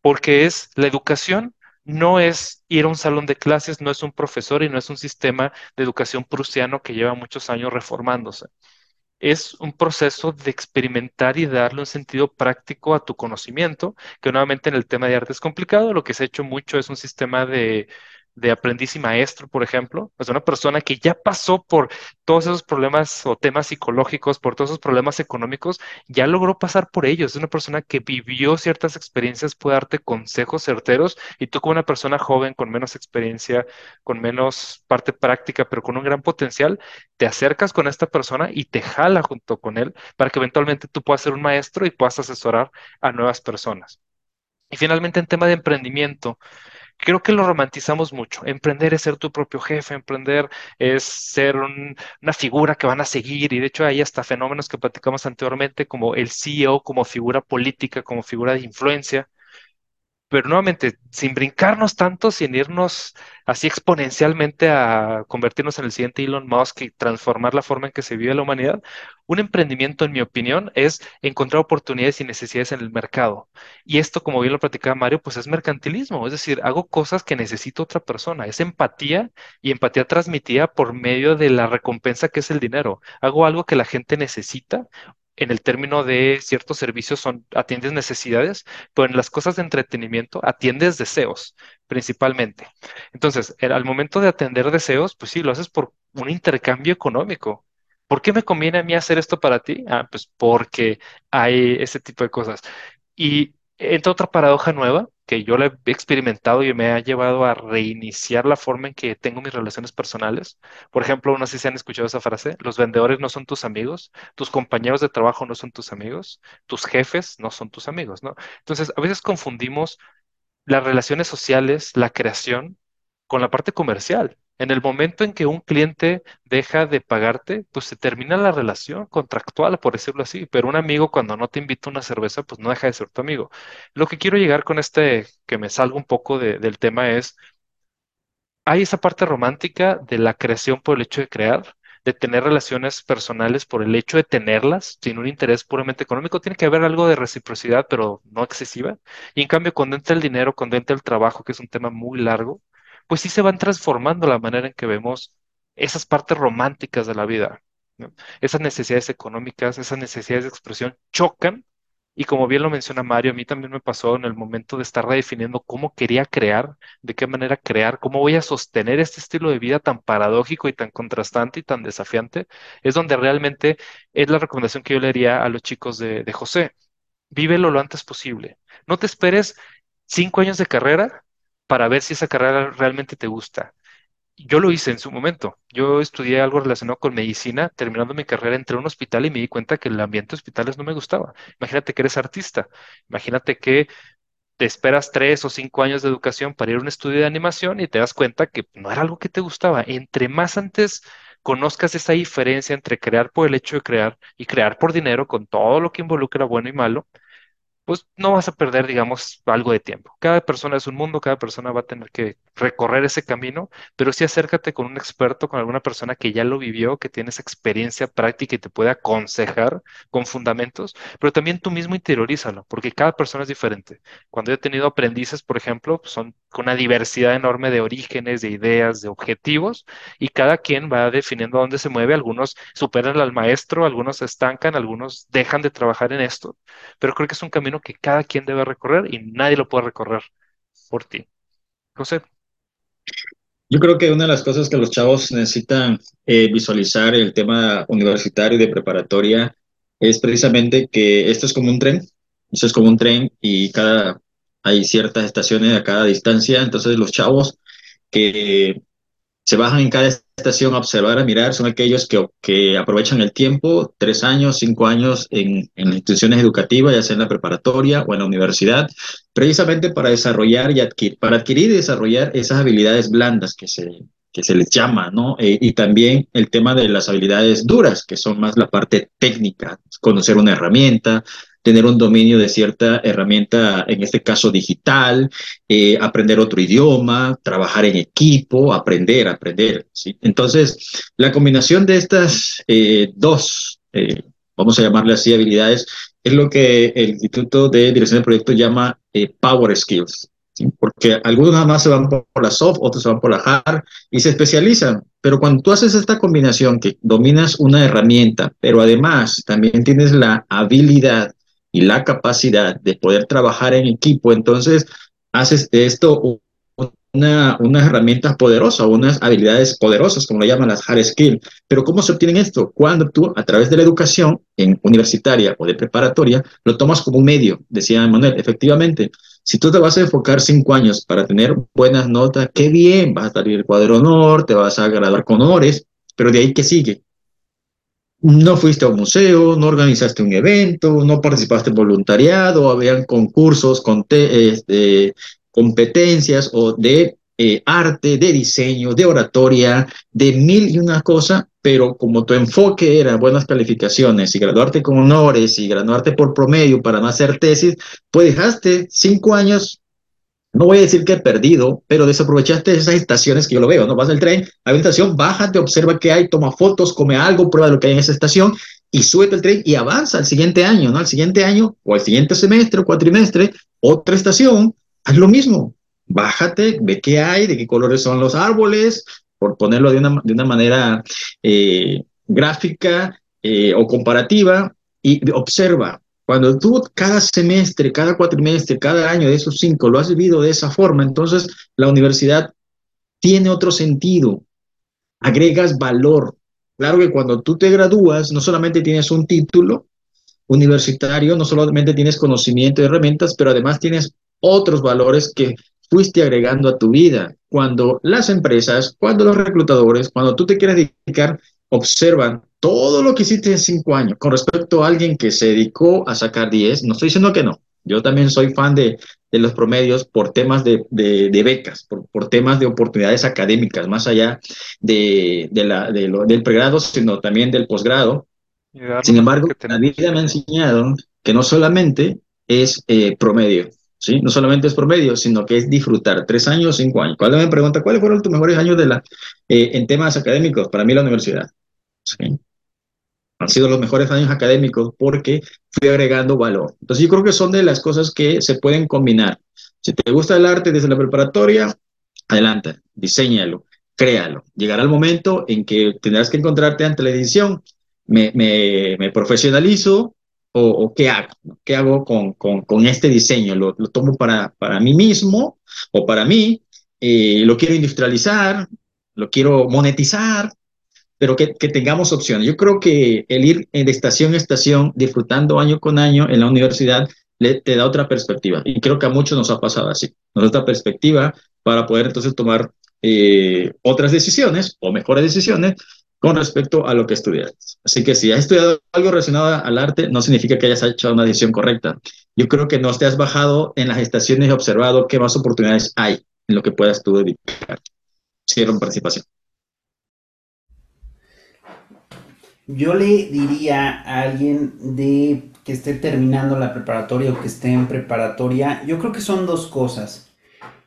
porque es la educación. No es ir a un salón de clases, no es un profesor y no es un sistema de educación prusiano que lleva muchos años reformándose es un proceso de experimentar y darle un sentido práctico a tu conocimiento, que nuevamente en el tema de arte es complicado. Lo que se ha hecho mucho es un sistema de de aprendiz y maestro, por ejemplo, es una persona que ya pasó por todos esos problemas o temas psicológicos, por todos esos problemas económicos, ya logró pasar por ellos. Es una persona que vivió ciertas experiencias, puede darte consejos certeros y tú como una persona joven, con menos experiencia, con menos parte práctica, pero con un gran potencial, te acercas con esta persona y te jala junto con él para que eventualmente tú puedas ser un maestro y puedas asesorar a nuevas personas. Y finalmente, en tema de emprendimiento, creo que lo romantizamos mucho. Emprender es ser tu propio jefe, emprender es ser una figura que van a seguir y de hecho hay hasta fenómenos que platicamos anteriormente como el CEO como figura política, como figura de influencia pero nuevamente, sin brincarnos tanto, sin irnos así exponencialmente a convertirnos en el siguiente Elon Musk y transformar la forma en que se vive la humanidad, un emprendimiento, en mi opinión, es encontrar oportunidades y necesidades en el mercado. Y esto, como bien lo platicaba Mario, pues es mercantilismo, es decir, hago cosas que necesita otra persona, es empatía y empatía transmitida por medio de la recompensa que es el dinero. Hago algo que la gente necesita en el término de ciertos servicios son atiendes necesidades, pero en las cosas de entretenimiento atiendes deseos principalmente. Entonces, al momento de atender deseos, pues sí, lo haces por un intercambio económico. ¿Por qué me conviene a mí hacer esto para ti? Ah, pues porque hay ese tipo de cosas. Y entra otra paradoja nueva que yo la he experimentado y me ha llevado a reiniciar la forma en que tengo mis relaciones personales. Por ejemplo, no sé si han escuchado esa frase, los vendedores no son tus amigos, tus compañeros de trabajo no son tus amigos, tus jefes no son tus amigos, ¿no? Entonces, a veces confundimos las relaciones sociales, la creación, con la parte comercial. En el momento en que un cliente deja de pagarte, pues se termina la relación contractual, por decirlo así. Pero un amigo cuando no te invita una cerveza, pues no deja de ser tu amigo. Lo que quiero llegar con este, que me salgo un poco de- del tema es, hay esa parte romántica de la creación por el hecho de crear, de tener relaciones personales por el hecho de tenerlas, sin un interés puramente económico. Tiene que haber algo de reciprocidad, pero no excesiva. Y en cambio, cuando entra el dinero, cuando entra el trabajo, que es un tema muy largo, pues sí se van transformando la manera en que vemos esas partes románticas de la vida. Esas necesidades económicas, esas necesidades de expresión chocan y como bien lo menciona Mario, a mí también me pasó en el momento de estar redefiniendo cómo quería crear, de qué manera crear, cómo voy a sostener este estilo de vida tan paradójico y tan contrastante y tan desafiante, es donde realmente es la recomendación que yo le haría a los chicos de, de José. Vívelo lo antes posible. No te esperes cinco años de carrera para ver si esa carrera realmente te gusta. Yo lo hice en su momento. Yo estudié algo relacionado con medicina, terminando mi carrera entré a un hospital y me di cuenta que el ambiente de hospitales no me gustaba. Imagínate que eres artista, imagínate que te esperas tres o cinco años de educación para ir a un estudio de animación y te das cuenta que no era algo que te gustaba. Entre más antes conozcas esa diferencia entre crear por el hecho de crear y crear por dinero, con todo lo que involucra bueno y malo, pues no vas a perder, digamos, algo de tiempo. Cada persona es un mundo, cada persona va a tener que recorrer ese camino, pero sí acércate con un experto, con alguna persona que ya lo vivió, que tiene esa experiencia práctica y te puede aconsejar con fundamentos, pero también tú mismo interiorízalo, porque cada persona es diferente. Cuando yo he tenido aprendices, por ejemplo, son con una diversidad enorme de orígenes, de ideas, de objetivos, y cada quien va definiendo dónde se mueve. Algunos superan al maestro, algunos se estancan, algunos dejan de trabajar en esto, pero creo que es un camino que cada quien debe recorrer y nadie lo puede recorrer por ti. José. Yo creo que una de las cosas que los chavos necesitan eh, visualizar el tema universitario y de preparatoria es precisamente que esto es como un tren, esto es como un tren y cada hay ciertas estaciones a cada distancia, entonces los chavos que se bajan en cada estación a observar, a mirar, son aquellos que, que aprovechan el tiempo, tres años, cinco años en, en las instituciones educativas, ya sea en la preparatoria o en la universidad, precisamente para desarrollar y adquirir, para adquirir y desarrollar esas habilidades blandas que se, que se les llama, ¿no? Eh, y también el tema de las habilidades duras, que son más la parte técnica, conocer una herramienta, tener un dominio de cierta herramienta, en este caso digital, eh, aprender otro idioma, trabajar en equipo, aprender, aprender. ¿sí? Entonces, la combinación de estas eh, dos, eh, vamos a llamarle así, habilidades, es lo que el Instituto de Dirección de Proyectos llama Power Skills. Porque algunos nada más se van por la soft, otros se van por la hard y se especializan. Pero cuando tú haces esta combinación, que dominas una herramienta, pero además también tienes la habilidad y la capacidad de poder trabajar en equipo, entonces haces de esto una, unas herramientas poderosas, unas habilidades poderosas, como lo llaman las hard skills. Pero ¿cómo se obtienen esto? Cuando tú, a través de la educación en universitaria o de preparatoria, lo tomas como un medio, decía Manuel. Efectivamente, si tú te vas a enfocar cinco años para tener buenas notas, qué bien, vas a salir el cuadro honor, te vas a graduar con honores, pero de ahí, ¿qué sigue? No fuiste a un museo, no organizaste un evento, no participaste en voluntariado, habían concursos, con este, competencias o de eh, arte, de diseño, de oratoria, de mil y una cosa, pero como tu enfoque era buenas calificaciones y graduarte con honores y graduarte por promedio para no hacer tesis, pues dejaste cinco años no voy a decir que he perdido, pero desaprovechaste esas estaciones que yo lo veo, ¿no? Vas al tren, hay una estación, bájate, observa qué hay, toma fotos, come algo, prueba lo que hay en esa estación y súbete el tren y avanza al siguiente año, ¿no? Al siguiente año o al siguiente semestre o cuatrimestre, otra estación, haz lo mismo. Bájate, ve qué hay, de qué colores son los árboles, por ponerlo de una, de una manera eh, gráfica eh, o comparativa, y observa, cuando tú cada semestre, cada cuatrimestre, cada año de esos cinco lo has vivido de esa forma, entonces la universidad tiene otro sentido, agregas valor. Claro que cuando tú te gradúas, no solamente tienes un título universitario, no solamente tienes conocimiento y herramientas, pero además tienes otros valores que fuiste agregando a tu vida. Cuando las empresas, cuando los reclutadores, cuando tú te quieres dedicar, observan todo lo que hiciste en cinco años con respecto a alguien que se dedicó a sacar 10, no estoy diciendo que no. Yo también soy fan de, de los promedios por temas de, de, de becas, por, por, temas de oportunidades académicas, más allá de, la, lo, del pregrado, sino también del posgrado. Sin embargo, la vida me ha enseñado que no solamente es eh, promedio, ¿sí? No solamente es promedio, sino que es disfrutar. Tres años, cinco años. Cuando me pregunta, ¿cuáles fueron tus mejores años de la, eh, en temas académicos? Para mí la universidad. ¿Sí? han sido los mejores años académicos porque fui agregando valor. Entonces yo creo que son de las cosas que se pueden combinar. Si te gusta el arte desde la preparatoria, adelante, diseñalo, créalo. Llegará el momento en que tendrás que encontrarte ante la edición, me, me, me profesionalizo o, o, qué hago, qué hago con, con, con este diseño, lo, lo, tomo para, para mí mismo o para mí, eh, lo quiero industrializar, lo quiero monetizar, pero que, que, tengamos opciones. Yo creo que el ir de estación a estación, disfrutando año con año en la universidad, le, te da otra perspectiva. Y creo que a muchos nos ha pasado así. Nos da otra perspectiva para poder entonces tomar eh, otras decisiones o mejores decisiones con respecto a lo que estudias. Así que si has estudiado algo relacionado al arte, no significa que hayas hecho una decisión correcta. Yo creo que no te has bajado en las estaciones y observado qué más oportunidades hay en lo que puedas tú dedicar. Hicieron participación. Yo le diría a alguien de que esté terminando la preparatoria o que esté en preparatoria, yo creo que son dos cosas.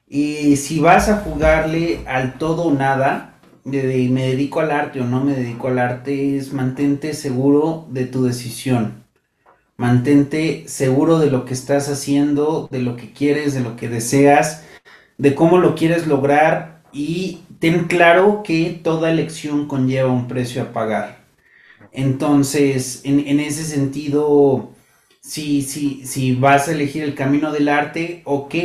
Y si vas a jugarle al todo o nada, de, me dedico al arte o no me dedico al arte, es mantente seguro de tu decisión. Mantente seguro de lo que estás haciendo, de lo que quieres, de lo que deseas, de cómo lo quieres lograr y ten claro que toda elección conlleva un precio a pagar. Entonces, en, ese sentido, si, si, si vas a elegir el camino del arte, ok.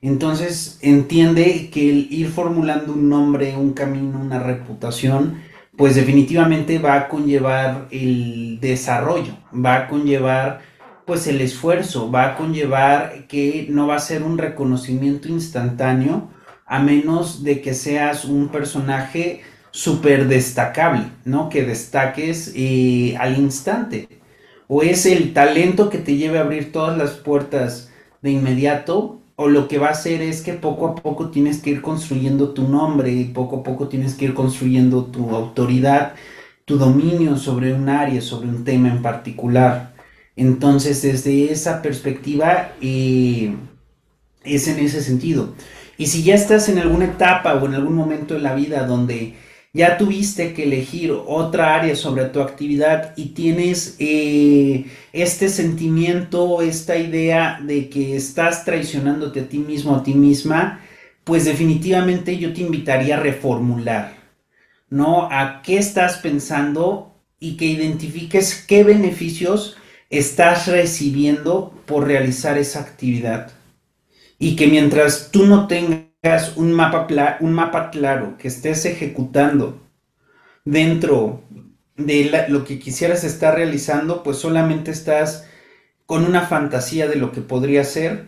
Entonces, entiende que el ir formulando un nombre, un camino, una reputación, pues definitivamente va a conllevar el desarrollo, va a conllevar pues el esfuerzo, va a conllevar que no va a ser un reconocimiento instantáneo, a menos de que seas un personaje súper destacable, ¿no? Que destaques eh, al instante. O es el talento que te lleve a abrir todas las puertas de inmediato, o lo que va a hacer es que poco a poco tienes que ir construyendo tu nombre, y poco a poco tienes que ir construyendo tu autoridad, tu dominio sobre un área, sobre un tema en particular. Entonces, desde esa perspectiva, eh, es en ese sentido. Y si ya estás en alguna etapa o en algún momento en la vida donde ya tuviste que elegir otra área sobre tu actividad y tienes eh, este sentimiento, esta idea de que estás traicionándote a ti mismo, a ti misma, pues definitivamente yo te invitaría a reformular, ¿no? A qué estás pensando y que identifiques qué beneficios estás recibiendo por realizar esa actividad y que mientras tú no tengas un mapa, un mapa claro que estés ejecutando dentro de lo que quisieras estar realizando, pues solamente estás con una fantasía de lo que podría ser,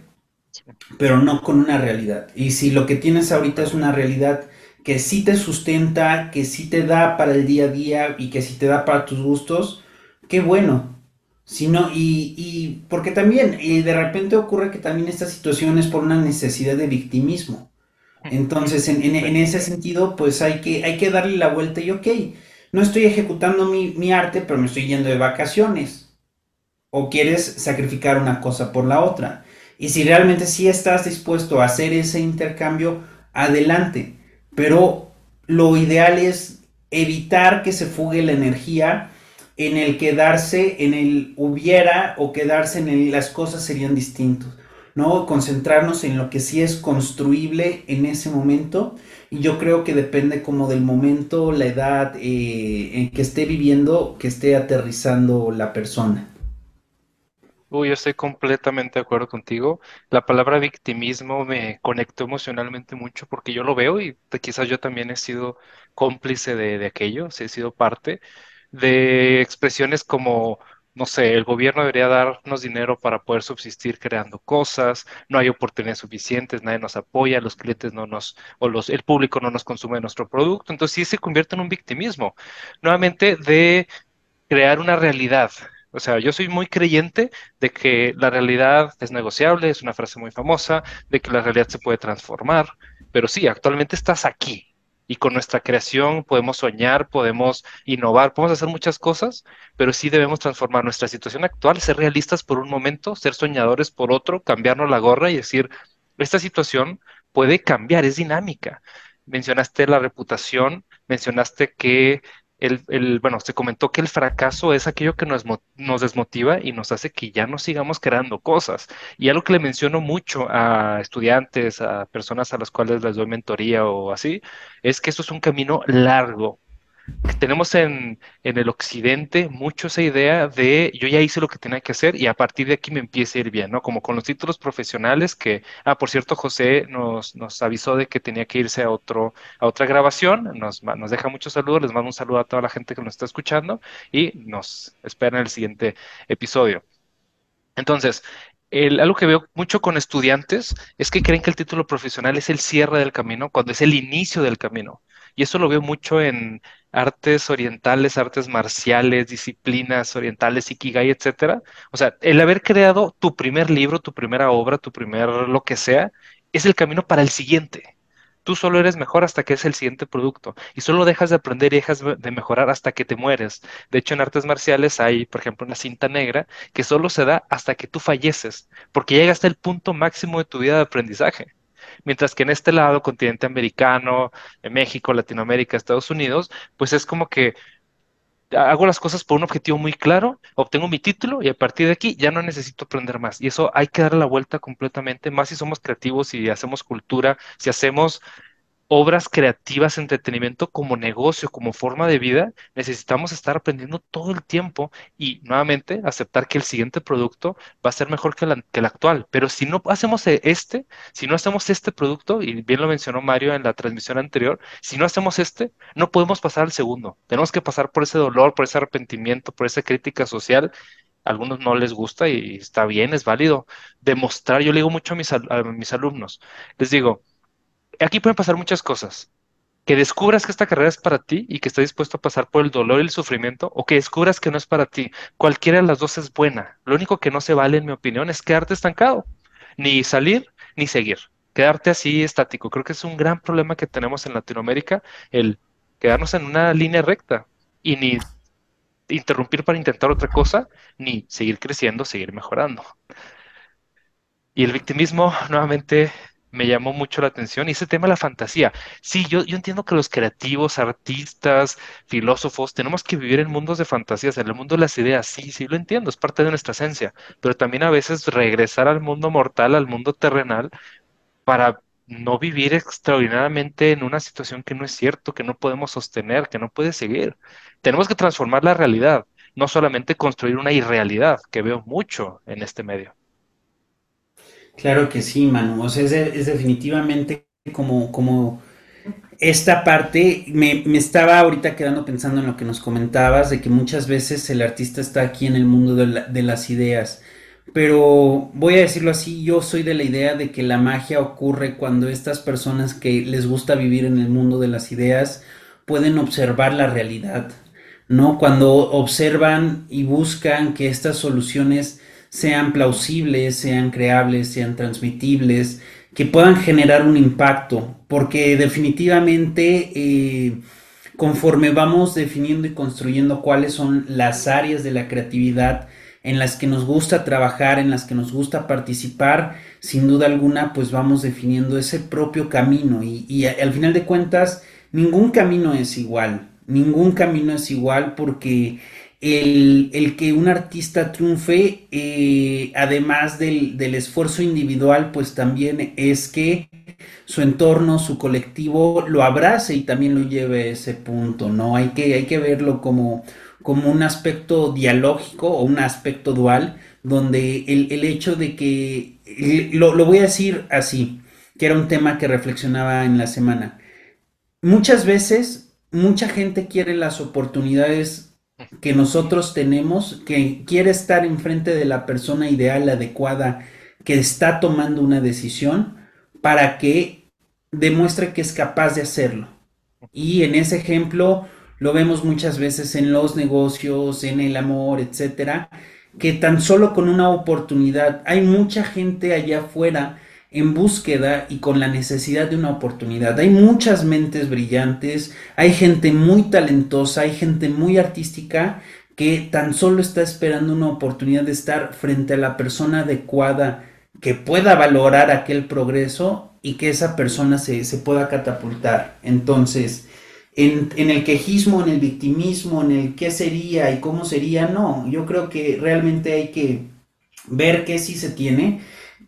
pero no con una realidad. Y si lo que tienes ahorita es una realidad que sí te sustenta, que sí te da para el día a día y que sí te da para tus gustos, qué bueno, sino y, y porque también y de repente ocurre que también esta situación es por una necesidad de victimismo. Entonces, en, ese sentido, pues hay que, hay que darle la vuelta y ok, no estoy ejecutando mi, mi arte, pero me estoy yendo de vacaciones. O quieres sacrificar una cosa por la otra. Y si realmente sí estás dispuesto a hacer ese intercambio, adelante. Pero lo ideal es evitar que se fugue la energía en el quedarse en el hubiera o quedarse en el las cosas serían distintos, ¿no? Concentrarnos en lo que sí es construible en ese momento y yo creo que depende como del momento, la edad eh, en que esté viviendo, que esté aterrizando la persona. Uy, yo estoy completamente de acuerdo contigo. La palabra victimismo me conectó emocionalmente mucho porque yo lo veo y quizás yo también he sido cómplice de, de aquello, he sido parte de expresiones como, no sé, el gobierno debería darnos dinero para poder subsistir creando cosas, no hay oportunidades suficientes, nadie nos apoya, los clientes no nos, o los, el público no nos consume nuestro producto, entonces sí se convierte en un victimismo, nuevamente de crear una realidad. O sea, yo soy muy creyente de que la realidad es negociable, es una frase muy famosa, de que la realidad se puede transformar, pero sí, actualmente estás aquí, y con nuestra creación podemos soñar, podemos innovar, podemos hacer muchas cosas, pero sí debemos transformar nuestra situación actual, ser realistas por un momento, ser soñadores por otro, cambiarnos la gorra y decir, esta situación puede cambiar, es dinámica. Mencionaste la reputación, mencionaste que el, bueno, se comentó que el fracaso es aquello que nos, nos desmotiva y nos hace que ya no sigamos creando cosas. Y algo que le menciono mucho a estudiantes, a personas a las cuales les doy mentoría o así, es que esto es un camino largo tenemos en, el occidente mucho esa idea de yo ya hice lo que tenía que hacer y a partir de aquí me empieza a ir bien, ¿no? Como con los títulos profesionales que, ah, por cierto, José nos, avisó de que tenía que irse a, otro, a otra grabación, nos, nos deja muchos saludos, les mando un saludo a toda la gente que nos está escuchando y nos espera en el siguiente episodio. Entonces, algo que veo mucho con estudiantes es que creen que el título profesional es el cierre del camino cuando es el inicio del camino. Y eso lo veo mucho en artes orientales, artes marciales, disciplinas orientales, ikigai, etcétera. O sea, el haber creado tu primer libro, tu primera obra, tu primer lo que sea, es el camino para el siguiente. Tú solo eres mejor hasta que es el siguiente producto y solo dejas de aprender y dejas de mejorar hasta que te mueres. De hecho, en artes marciales hay, por ejemplo, una cinta negra que solo se da hasta que tú falleces, porque llegas el punto máximo de tu vida de aprendizaje. Mientras que en este lado, continente americano, México, Latinoamérica, Estados Unidos, pues es como que hago las cosas por un objetivo muy claro, obtengo mi título y a partir de aquí ya no necesito aprender más. Y eso hay que darle la vuelta completamente, más si somos creativos y hacemos cultura, si hacemos obras creativas, entretenimiento como negocio, como forma de vida, necesitamos estar aprendiendo todo el tiempo y nuevamente aceptar que el siguiente producto va a ser mejor que, el actual. Pero si no hacemos e, este, si no hacemos este producto, y bien lo mencionó Mario en la transmisión anterior, si no hacemos este, no podemos pasar al segundo. Tenemos que pasar por ese dolor, por ese arrepentimiento, por esa crítica social a algunos no les gusta y está bien, es válido. Demostrar, yo le digo mucho a mis, a mis alumnos, les digo, aquí pueden pasar muchas cosas. Que descubras que esta carrera es para ti y que estés dispuesto a pasar por el dolor y el sufrimiento, o que descubras que no es para ti. Cualquiera de las dos es buena. Lo único que no se vale, en mi opinión, es quedarte estancado. Ni salir, ni seguir. Quedarte así estático. Creo que es un gran problema que tenemos en Latinoamérica, el quedarnos en una línea recta y ni interrumpir para intentar otra cosa, ni seguir creciendo, seguir mejorando. Y el victimismo, nuevamente, me llamó mucho la atención. Y ese tema de la fantasía. Sí, yo, yo entiendo que los creativos, artistas, filósofos, tenemos que vivir en mundos de fantasías, en el mundo de las ideas. Sí, sí, lo entiendo, es parte de nuestra esencia. Pero también a veces regresar al mundo mortal, al mundo terrenal, para no vivir extraordinariamente en una situación que no es cierto, que no podemos sostener, que no puede seguir. Tenemos que transformar la realidad, no solamente construir una irrealidad, que veo mucho en este medio. Claro que sí, Manu. O sea, es, definitivamente como, como esta parte, me, me, estaba ahorita quedando pensando en lo que nos comentabas, de que muchas veces el artista está aquí en el mundo de, de las ideas. Pero voy a decirlo así, yo soy de la idea de que la magia ocurre cuando estas personas que les gusta vivir en el mundo de las ideas pueden observar la realidad, ¿no? Cuando observan y buscan que estas soluciones sean plausibles, sean creables, sean transmitibles, que puedan generar un impacto, porque definitivamente eh, conforme vamos definiendo y construyendo cuáles son las áreas de la creatividad en las que nos gusta trabajar, en las que nos gusta participar, sin duda alguna, pues vamos definiendo ese propio camino. Y, y al final de cuentas, ningún camino es igual, ningún camino es igual porque el, el, que un artista triunfe, eh, además del, del, esfuerzo individual, pues también es que su entorno, su colectivo lo abrace y también lo lleve a ese punto, ¿no? Hay que, hay que verlo como, como un aspecto dialógico o un aspecto dual, donde el, el hecho de que, lo, lo voy a decir así, que era un tema que reflexionaba en la semana, muchas veces mucha gente quiere las oportunidades que nosotros tenemos, que quiere estar enfrente de la persona ideal, adecuada, que está tomando una decisión para que demuestre que es capaz de hacerlo. Y en ese ejemplo lo vemos muchas veces en los negocios, en el amor, etcétera, que tan solo con una oportunidad, hay mucha gente allá afuera en búsqueda y con la necesidad de una oportunidad. Hay muchas mentes brillantes, hay gente muy talentosa, hay gente muy artística que tan solo está esperando una oportunidad de estar frente a la persona adecuada que pueda valorar aquel progreso y que esa persona se, se pueda catapultar. Entonces, en, el quejismo, en el victimismo, en el qué sería y cómo sería, no, yo creo que realmente hay que ver qué sí se tiene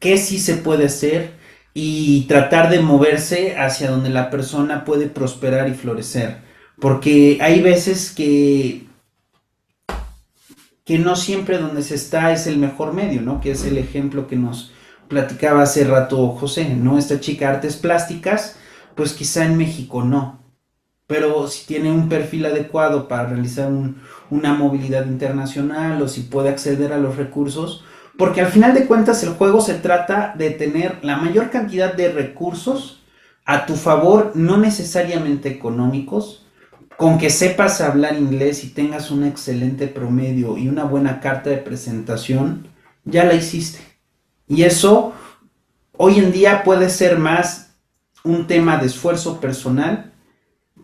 qué sí se puede hacer y tratar de moverse hacia donde la persona puede prosperar y florecer. Porque hay veces que, que no siempre donde se está es el mejor medio, ¿no? Que es el ejemplo que nos platicaba hace rato José, ¿no? Esta chica artes plásticas, pues quizá en México no. Pero si tiene un perfil adecuado para realizar un, una movilidad internacional o si puede acceder a los recursos, porque al final de cuentas el juego se trata de tener la mayor cantidad de recursos a tu favor, no necesariamente económicos, con que sepas hablar inglés y tengas un excelente promedio y una buena carta de presentación, ya la hiciste. Y eso hoy en día puede ser más un tema de esfuerzo personal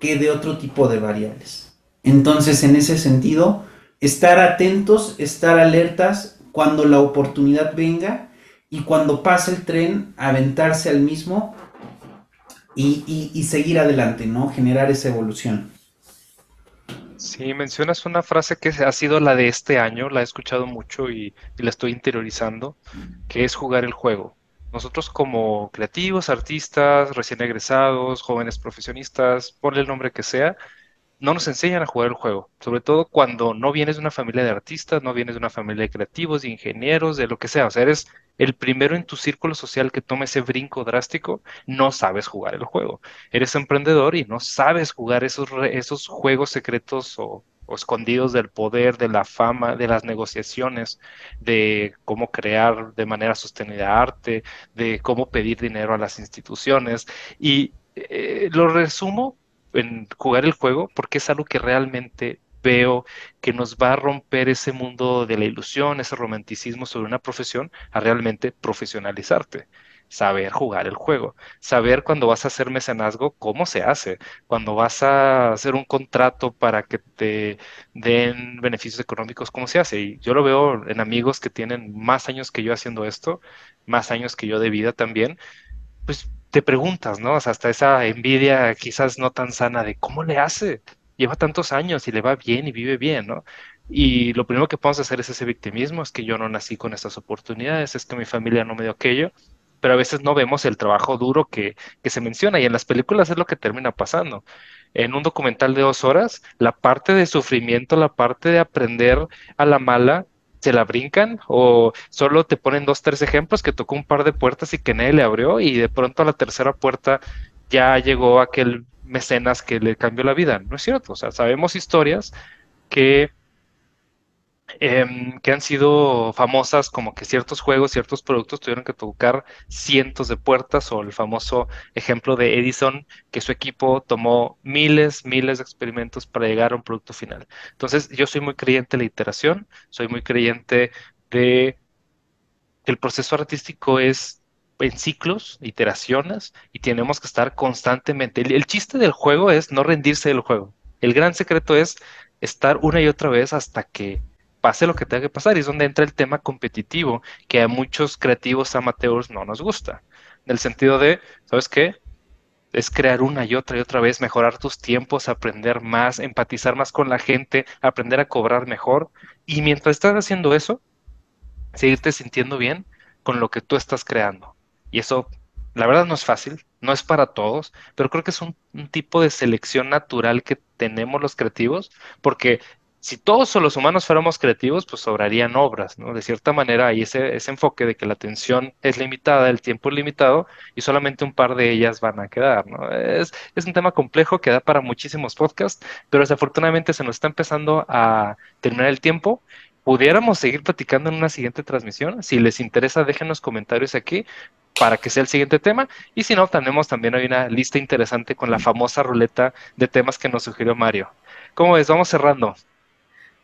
que de otro tipo de variables. Entonces, en ese sentido, estar atentos, estar alertas cuando la oportunidad venga y cuando pase el tren, aventarse al mismo y, y, seguir adelante, ¿no? Generar esa evolución. Sí, mencionas una frase que ha sido la de este año, la he escuchado mucho y, y, la estoy interiorizando, que es jugar el juego. Nosotros como creativos, artistas, recién egresados, jóvenes profesionistas, ponle el nombre que sea, no nos enseñan a jugar el juego, sobre todo cuando no vienes de una familia de artistas, no vienes de una familia de creativos, de ingenieros, de lo que sea. O sea, eres el primero en tu círculo social que toma ese brinco drástico, no sabes jugar el juego. Eres emprendedor y no sabes jugar esos, esos juegos secretos o escondidos del poder, de la fama, de las negociaciones, de cómo crear de manera sostenida arte, de cómo pedir dinero a las instituciones. Y eh, lo resumo en jugar el juego porque es algo que realmente veo que nos va a romper ese mundo de la ilusión, ese romanticismo sobre una profesión, a realmente profesionalizarte. Saber jugar el juego, saber cuando vas a hacer mecenazgo cómo se hace, cuando vas a hacer un contrato para que te den beneficios económicos, cómo se hace. Y yo lo veo en amigos que tienen más años que yo haciendo esto, más años que yo de vida también, pues te preguntas, ¿no? O sea, hasta esa envidia quizás no tan sana de cómo le hace. Lleva tantos años y le va bien y vive bien, ¿no? Y lo primero que podemos hacer es ese victimismo, es que yo no nací con estas oportunidades, es que mi familia no me dio aquello pero a veces no vemos el trabajo duro que, se menciona y en las películas es lo que termina pasando. En un documental de dos horas, la parte de sufrimiento, la parte de aprender a la mala, se la brincan o solo te ponen dos, tres ejemplos que tocó un par de puertas y que nadie le abrió y de pronto a la tercera puerta ya llegó aquel mecenas que le cambió la vida. No es cierto, o sea, sabemos historias que Em, que han sido famosas como que ciertos juegos, ciertos productos tuvieron que tocar cientos de puertas o el famoso ejemplo de Edison, que su equipo tomó miles, miles de experimentos para llegar a un producto final. Entonces, yo soy muy creyente de la iteración, soy muy creyente de que el proceso artístico es en ciclos, iteraciones, y tenemos que estar constantemente. el chiste del juego es no rendirse del juego. El gran secreto es estar una y otra vez hasta que pase lo que tenga que pasar. Y es donde entra el tema competitivo, que a muchos creativos amateurs no nos gusta. En el sentido de, ¿sabes qué? Es crear una y otra y otra vez, mejorar tus tiempos, aprender más, empatizar más con la gente, aprender a cobrar mejor. Y mientras estás haciendo eso, seguirte sintiendo bien con lo que tú estás creando. Y eso, la verdad, no es fácil, no es para todos, pero creo que es un, un tipo de selección natural que tenemos los creativos, porque si todos los humanos fuéramos creativos, pues sobrarían obras, ¿no? De cierta manera hay ese, enfoque de que la atención es limitada, el tiempo es limitado y solamente un par de ellas van a quedar, ¿no? Es, un tema complejo que da para muchísimos podcasts, pero desafortunadamente se nos está empezando a terminar el tiempo. Pudiéramos seguir platicando en una siguiente transmisión. Si les interesa, déjenos comentarios aquí para que sea el siguiente tema. Y si no, tenemos también hoy una lista interesante con la famosa ruleta de temas que nos sugirió Mario. ¿Cómo ves? Vamos cerrando.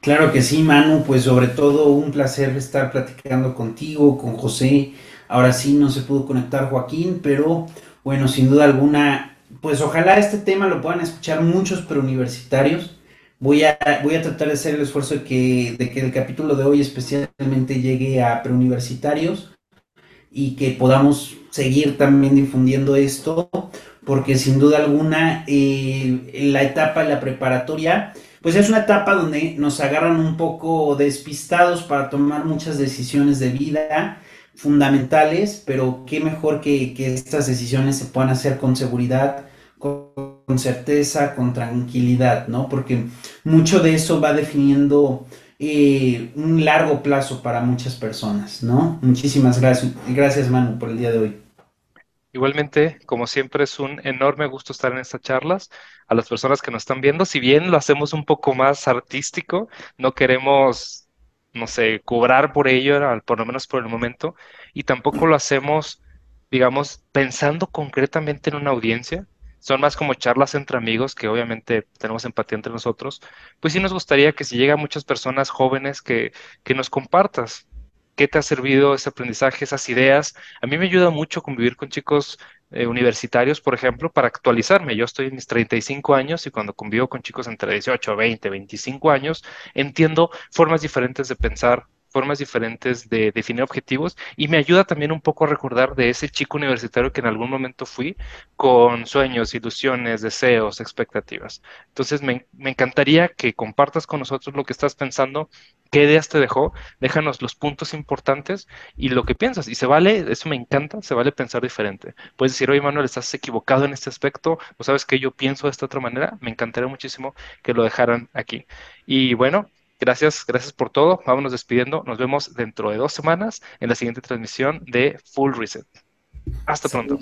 Claro que sí, Manu, pues sobre todo un placer estar platicando contigo, con José. Ahora sí no se pudo conectar Joaquín, pero bueno, sin duda alguna, pues ojalá este tema lo puedan escuchar muchos preuniversitarios. Voy a, voy a tratar de hacer el esfuerzo de que, de que el capítulo de hoy especialmente llegue a preuniversitarios y que podamos seguir también difundiendo esto, porque sin duda alguna eh, la etapa de la preparatoria pues es una etapa donde nos agarran un poco despistados para tomar muchas decisiones de vida fundamentales, pero qué mejor que, estas decisiones se puedan hacer con seguridad, con, certeza, con tranquilidad, ¿no? Porque mucho de eso va definiendo eh, un largo plazo para muchas personas, ¿no? Muchísimas gracias, gracias Manu por el día de hoy. Igualmente, como siempre, es un enorme gusto estar en estas charlas. A las personas que nos están viendo, si bien lo hacemos un poco más artístico, no queremos, no sé, cobrar por ello, por lo menos por el momento, y tampoco lo hacemos, digamos, pensando concretamente en una audiencia. Son más como charlas entre amigos, que obviamente tenemos empatía entre nosotros. Pues sí nos gustaría que si llegan muchas personas jóvenes, que, que nos compartas ¿Qué te ha servido ese aprendizaje, esas ideas? A mí me ayuda mucho convivir con chicos eh, universitarios, por ejemplo, para actualizarme. Yo estoy en mis 35 años y cuando convivo con chicos entre 18, 20, 25 años, entiendo formas diferentes de pensar, formas diferentes de definir objetivos y me ayuda también un poco a recordar de ese chico universitario que en algún momento fui con sueños, ilusiones, deseos, expectativas. Entonces me, me encantaría que compartas con nosotros lo que estás pensando, qué ideas te dejó, déjanos los puntos importantes y lo que piensas. Y se vale, eso me encanta, se vale pensar diferente. Puedes decir, oye Manuel, estás equivocado en este aspecto, o sabes que yo pienso de esta otra manera, me encantaría muchísimo que lo dejaran aquí. Y bueno, Gracias, gracias por todo. Vámonos despidiendo. Nos vemos dentro de dos semanas en la siguiente transmisión de Full Reset. Hasta pronto.